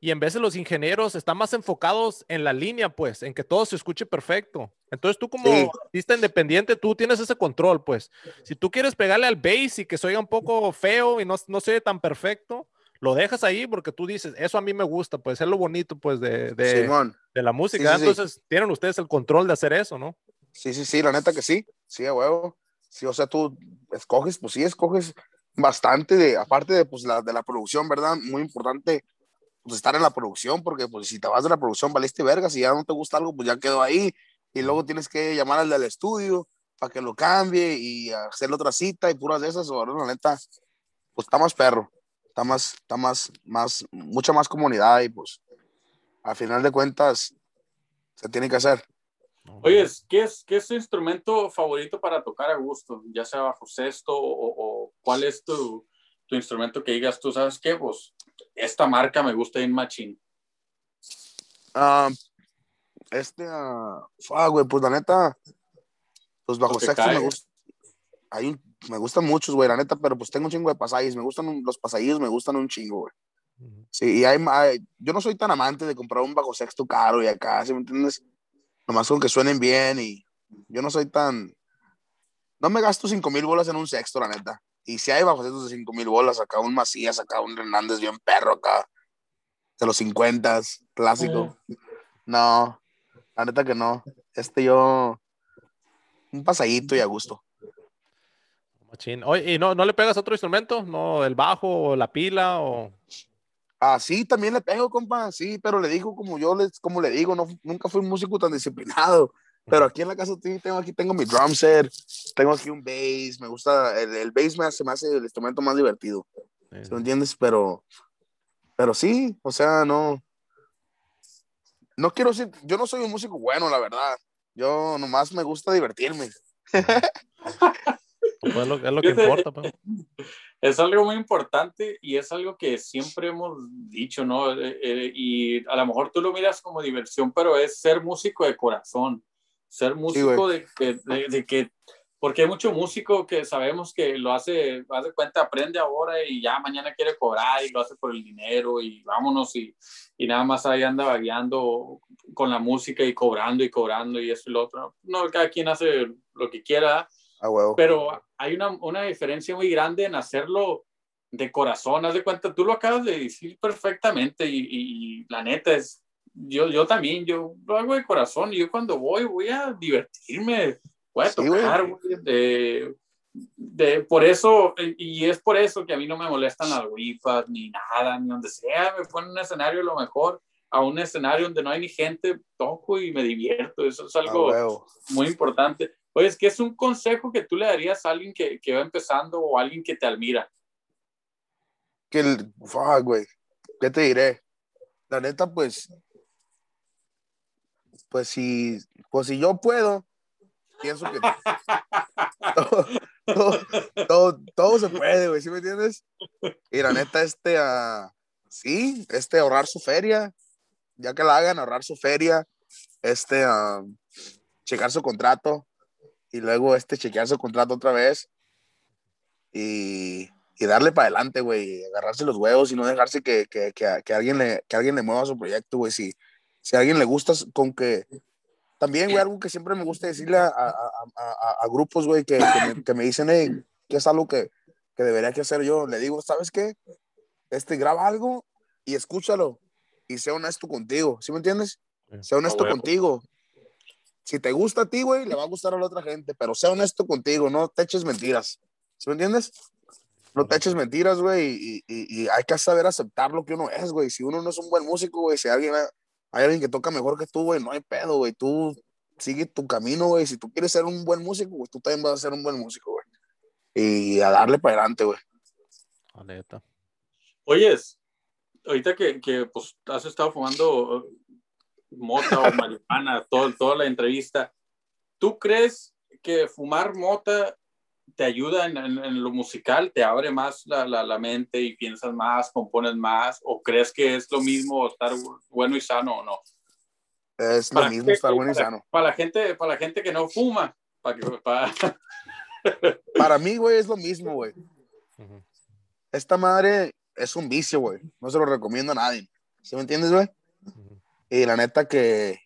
[SPEAKER 3] y en vez de los ingenieros están más enfocados en la línea, pues, en que todo se escuche perfecto. Entonces tú como artista independiente, tú tienes ese control, pues. Si tú quieres pegarle al bass y que se oiga un poco feo y no, no se oye tan perfecto, lo dejas ahí porque tú dices, eso a mí me gusta, pues es lo bonito, pues, de, de, de la música. Entonces tienen ustedes el control de hacer eso, ¿no?
[SPEAKER 4] Sí, sí, sí, la neta que sí, sí, a huevo. Sí, o sea, tú escoges, pues sí, escoges bastante de, aparte de, pues, la, de la producción, ¿verdad? Muy importante pues, estar en la producción, porque pues si te vas de la producción valiste verga, si ya no te gusta algo, pues ya quedó ahí, y luego tienes que llamar al del estudio para que lo cambie y hacerle otra cita y puras de esas, o la neta, pues está más perro, está más, está más, más, mucha más comunidad y pues al final de cuentas se tiene que hacer.
[SPEAKER 2] Oye, ¿qué es, qué es tu instrumento favorito para tocar a gusto? Ya sea bajo sexto o, o cuál es tu, tu instrumento que digas, tú sabes qué, pues esta marca me gusta en Machine?
[SPEAKER 4] Uh, este, uh, güey, pues la neta, pues bajo sexto me gusta. Hay me gustan muchos, güey, la neta, pero pues tengo un chingo de pasajes. Me gustan los pasajes, me gustan un chingo, güey. Sí, y hay, yo no soy tan amante de comprar un bajo sexto caro y acá, ¿sí me entiendes? Nomás con que suenen bien y yo no soy tan. No me gasto cinco mil bolas en un sexto, la neta. Y si hay bajo de 5 mil bolas, acá un Macías, acá un Hernández bien perro, acá de los 50, clásico. No, la neta que no. Este yo, un pasadito y a gusto.
[SPEAKER 3] Oye, ¿y no, no le pegas otro instrumento? ¿No el bajo o la pila o...?
[SPEAKER 4] Ah, sí, también le pego, compa, sí, pero le digo como yo les, como le digo, no, nunca fui un músico tan disciplinado. Pero aquí en la casa tengo, aquí tengo mi drum set, tengo aquí un bass, me gusta, el, el bass me hace, me hace el instrumento más divertido. ¿Me entiendes? Pero, pero sí, o sea, no, no quiero decir, yo no soy un músico bueno, la verdad. Yo nomás me gusta divertirme.
[SPEAKER 3] Pues es lo, que importa. Pues.
[SPEAKER 2] Es algo muy importante y es algo que siempre hemos dicho, ¿no? Eh, eh, y a lo mejor tú lo miras como diversión, pero es ser músico de corazón ser músico de, de, que, porque hay mucho músico que sabemos que lo hace, hace cuenta, aprende ahora y ya mañana quiere cobrar y lo hace por el dinero y vámonos y, y nada más ahí anda vagueando con la música y cobrando y cobrando y eso y lo otro. No, cada quien hace lo que quiera,
[SPEAKER 4] ah,
[SPEAKER 2] pero hay una, una diferencia muy grande en hacerlo de corazón, haz de cuenta, tú lo acabas de decir perfectamente y, y, la neta es, yo, yo también, yo lo hago de corazón y yo cuando voy voy a divertirme, voy a tocar, de, de, por eso, y es por eso que a mí no me molestan las rifas ni nada, ni donde sea, me ponen un escenario lo mejor, a un escenario donde no hay ni gente, toco y me divierto, eso es algo muy importante. Oye, es que es un consejo que tú le darías a alguien que, que va empezando o a alguien que te admira.
[SPEAKER 4] Que el, fuck, güey, ¿qué te diré? La neta, pues, pues si, pues si yo puedo, pienso que todo, todo, se puede, güey, ¿sí me entiendes? Y la neta, este, uh, sí, este, ahorrar su feria, ya que la hagan, ahorrar su feria, este, uh, checar su contrato y luego, este, chequear su contrato otra vez y y darle para adelante, güey, agarrarse los huevos y no dejarse que, que, que, alguien, le, que alguien le mueva su proyecto, güey. Si, si a alguien le gusta, con que. También, güey, algo que siempre me gusta decirle a, a, a, a grupos, güey, que, me, que, me, dicen, hey, que es algo que, que debería que hacer yo. Le digo, ¿sabes qué? Este, graba algo y escúchalo y sea honesto contigo, ¿sí me entiendes? Sea honesto contigo. Si te gusta a ti, güey, le va a gustar a la otra gente, pero sea honesto contigo, no te eches mentiras. ¿Sí me entiendes? no te eches mentiras, güey, y, y, y, hay que saber aceptar lo que uno es, güey. Si uno no es un buen músico, güey, si alguien, hay alguien que toca mejor que tú, güey, no hay pedo, güey. Tú sigue tu camino, güey. Si tú quieres ser un buen músico, güey, tú también vas a ser un buen músico, güey. Y a darle para adelante, güey.
[SPEAKER 3] Neta.
[SPEAKER 2] Oyes, ahorita que, que, pues has estado fumando mota o marihuana todo, toda la entrevista, ¿tú crees que fumar mota te ayuda en, lo musical, te abre más la, la, mente y piensas más, compones más, o crees que es lo mismo estar bueno y sano o no?
[SPEAKER 4] Es lo mismo estar bueno y sano.
[SPEAKER 2] Para la gente, para la gente que no fuma, para, para...
[SPEAKER 4] para mí, güey, es lo mismo, güey. Esta madre es un vicio, güey. No se lo recomiendo a nadie. ¿Sí me entiendes, güey? Y la neta que,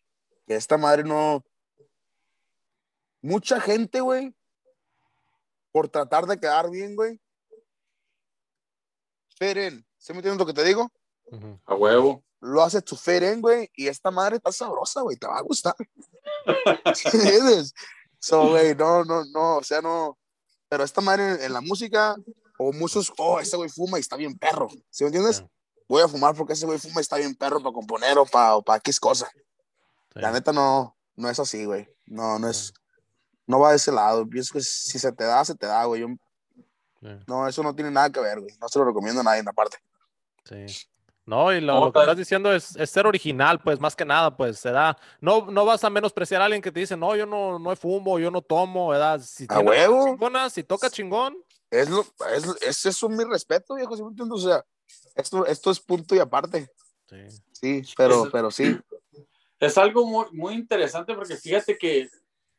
[SPEAKER 4] que esta madre no... Mucha gente, güey, por tratar de quedar bien, güey. Feren, ¿se me entiendes lo que te digo?
[SPEAKER 2] A huevo.
[SPEAKER 4] Lo haces tu Feren, güey, y esta madre está sabrosa, güey, te va a gustar. ¿Entiendes? So, güey, no, no, no, o sea, no. Pero esta madre en, la música, o muchos, oh, ese güey fuma y está bien perro. ¿Sí me entiendes? Voy a fumar porque ese güey fuma y está bien perro para componer o para, para X cosa. La neta no, no es así, güey. No, no es no va de ese lado. Pienso que si se te da, se te da, güey. No, eso no tiene nada que ver, güey. No se lo recomiendo a nadie en la parte.
[SPEAKER 3] Sí. No, y lo, que estás diciendo es, ser original, pues, más que nada, pues, se da. No, no vas a menospreciar a alguien que te dice, no, yo no, no fumo, yo no tomo, ¿verdad? Si
[SPEAKER 4] a huevo.
[SPEAKER 3] Chingona, si toca chingón.
[SPEAKER 4] Es, lo, es, es, mi respeto, viejo, ¿sí me entiendes? O sea, esto, esto es punto y aparte. Sí. Sí, pero, pero sí.
[SPEAKER 2] Es algo muy, muy interesante porque fíjate que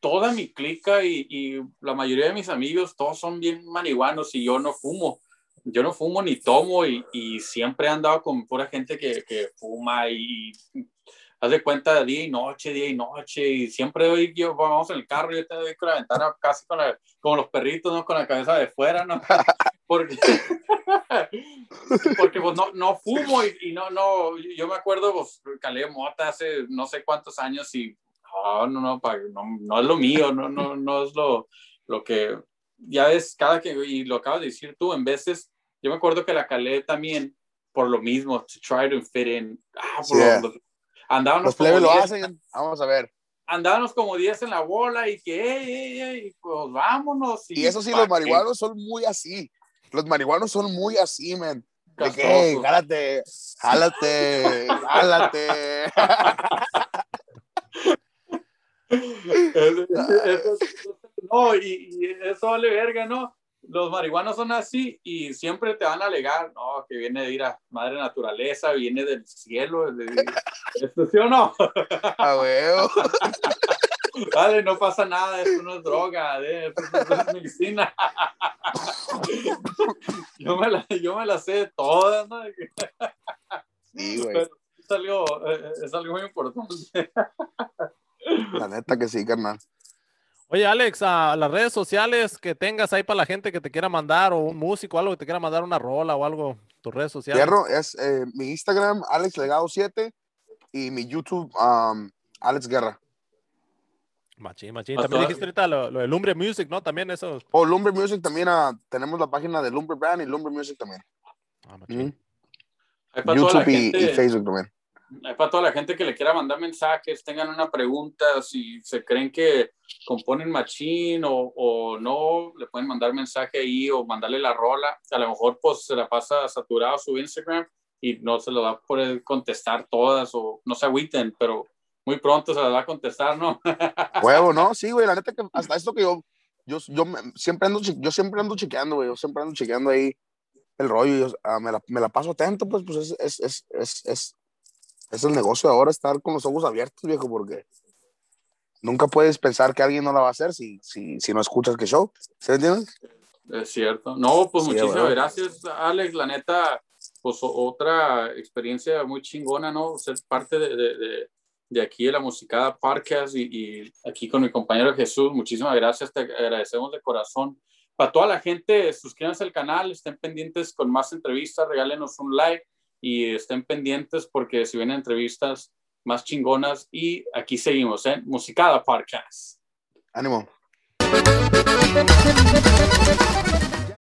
[SPEAKER 2] toda mi clica y, la mayoría de mis amigos, todos son bien marihuanos y yo no fumo. Yo no fumo ni tomo y, siempre he andado con pura gente que, que fuma y, haz de cuenta día y noche, día y noche, y siempre hoy yo vamos en el carro y yo te doy con la ventana casi con la, como los perritos, ¿no? Con la cabeza de fuera, ¿no? Porque, porque pues no, no fumo y, no, no, yo me acuerdo, pues calé mota hace no sé cuántos años y no, no, no, no, no es lo mío, no, no, no es lo, lo que, ya ves, cada que, y lo acabas de decir tú, en veces, yo me acuerdo que la calé también por lo mismo, to try to fit in. Ah, por lo, andábamos
[SPEAKER 4] Los lo hacen, vamos a ver.
[SPEAKER 2] Andábamos como 10 en la bola y que, hey, hey, pues vámonos.
[SPEAKER 4] Y, eso sí, los marihuanos son muy así. Los marihuanos son muy así, man. De que, jálate, jálate, jálate.
[SPEAKER 2] no, y, eso vale verga, ¿no? Los marihuanos son así y siempre te van a alegar, no, que viene de ir a madre naturaleza, viene del cielo, de, ¿esto sí o no?
[SPEAKER 4] A huevo.
[SPEAKER 2] Vale, no pasa nada, eso no es droga, eso, es medicina. Yo me la, yo me la sé todas, ¿no?
[SPEAKER 4] Sí, güey.
[SPEAKER 2] Es algo, eh, es algo muy importante.
[SPEAKER 4] La neta que sí, carnal.
[SPEAKER 3] Oye, Alex, a las redes sociales que tengas ahí para la gente que te quiera mandar, o un músico, algo que te quiera mandar una rola o algo, tus redes sociales.
[SPEAKER 4] Fierro, es eh, mi Instagram, Alex Legado 7, y mi YouTube, um, Alex Guerra.
[SPEAKER 3] Machín, machín. También dijiste ahorita lo, de Lumbre Music, ¿no? También eso.
[SPEAKER 4] Oh, Lumbre Music también, uh, tenemos la página de Lumbre Brand y Lumbre Music también.
[SPEAKER 3] Ah, machín.
[SPEAKER 4] YouTube y, Facebook también
[SPEAKER 2] para toda la gente que le quiera mandar mensajes, tengan una pregunta, si se creen que componen machín o, o, no, le pueden mandar mensaje ahí o mandarle la rola. A lo mejor pues se la pasa saturado su Instagram y no se lo va a poder contestar todas o no se agüiten, pero muy pronto se la va a contestar, ¿no?
[SPEAKER 4] Huevo, ¿no? Sí, güey, la neta que hasta esto que yo, yo, yo siempre ando, yo siempre ando chequeando, güey, yo siempre ando chequeando ahí el rollo, yo, ah, me, la, me, la, paso atento, pues, pues es, es, es, es, es el negocio ahora estar con los ojos abiertos, viejo, porque nunca puedes pensar que alguien no la va a hacer si, si, si no escuchas que show. ¿Se entiende?
[SPEAKER 2] Es cierto. No, pues muchísimas gracias, Alex. La neta, pues otra experiencia muy chingona, ¿no? Ser parte de, de, de, aquí de la Musicada Podcast y, y, aquí con mi compañero Jesús. Muchísimas gracias, te agradecemos de corazón. Para toda la gente, suscríbanse al canal, estén pendientes con más entrevistas, regálenos un like y estén pendientes porque si vienen entrevistas más chingonas y aquí seguimos en Musicada Podcast.
[SPEAKER 4] Ánimo.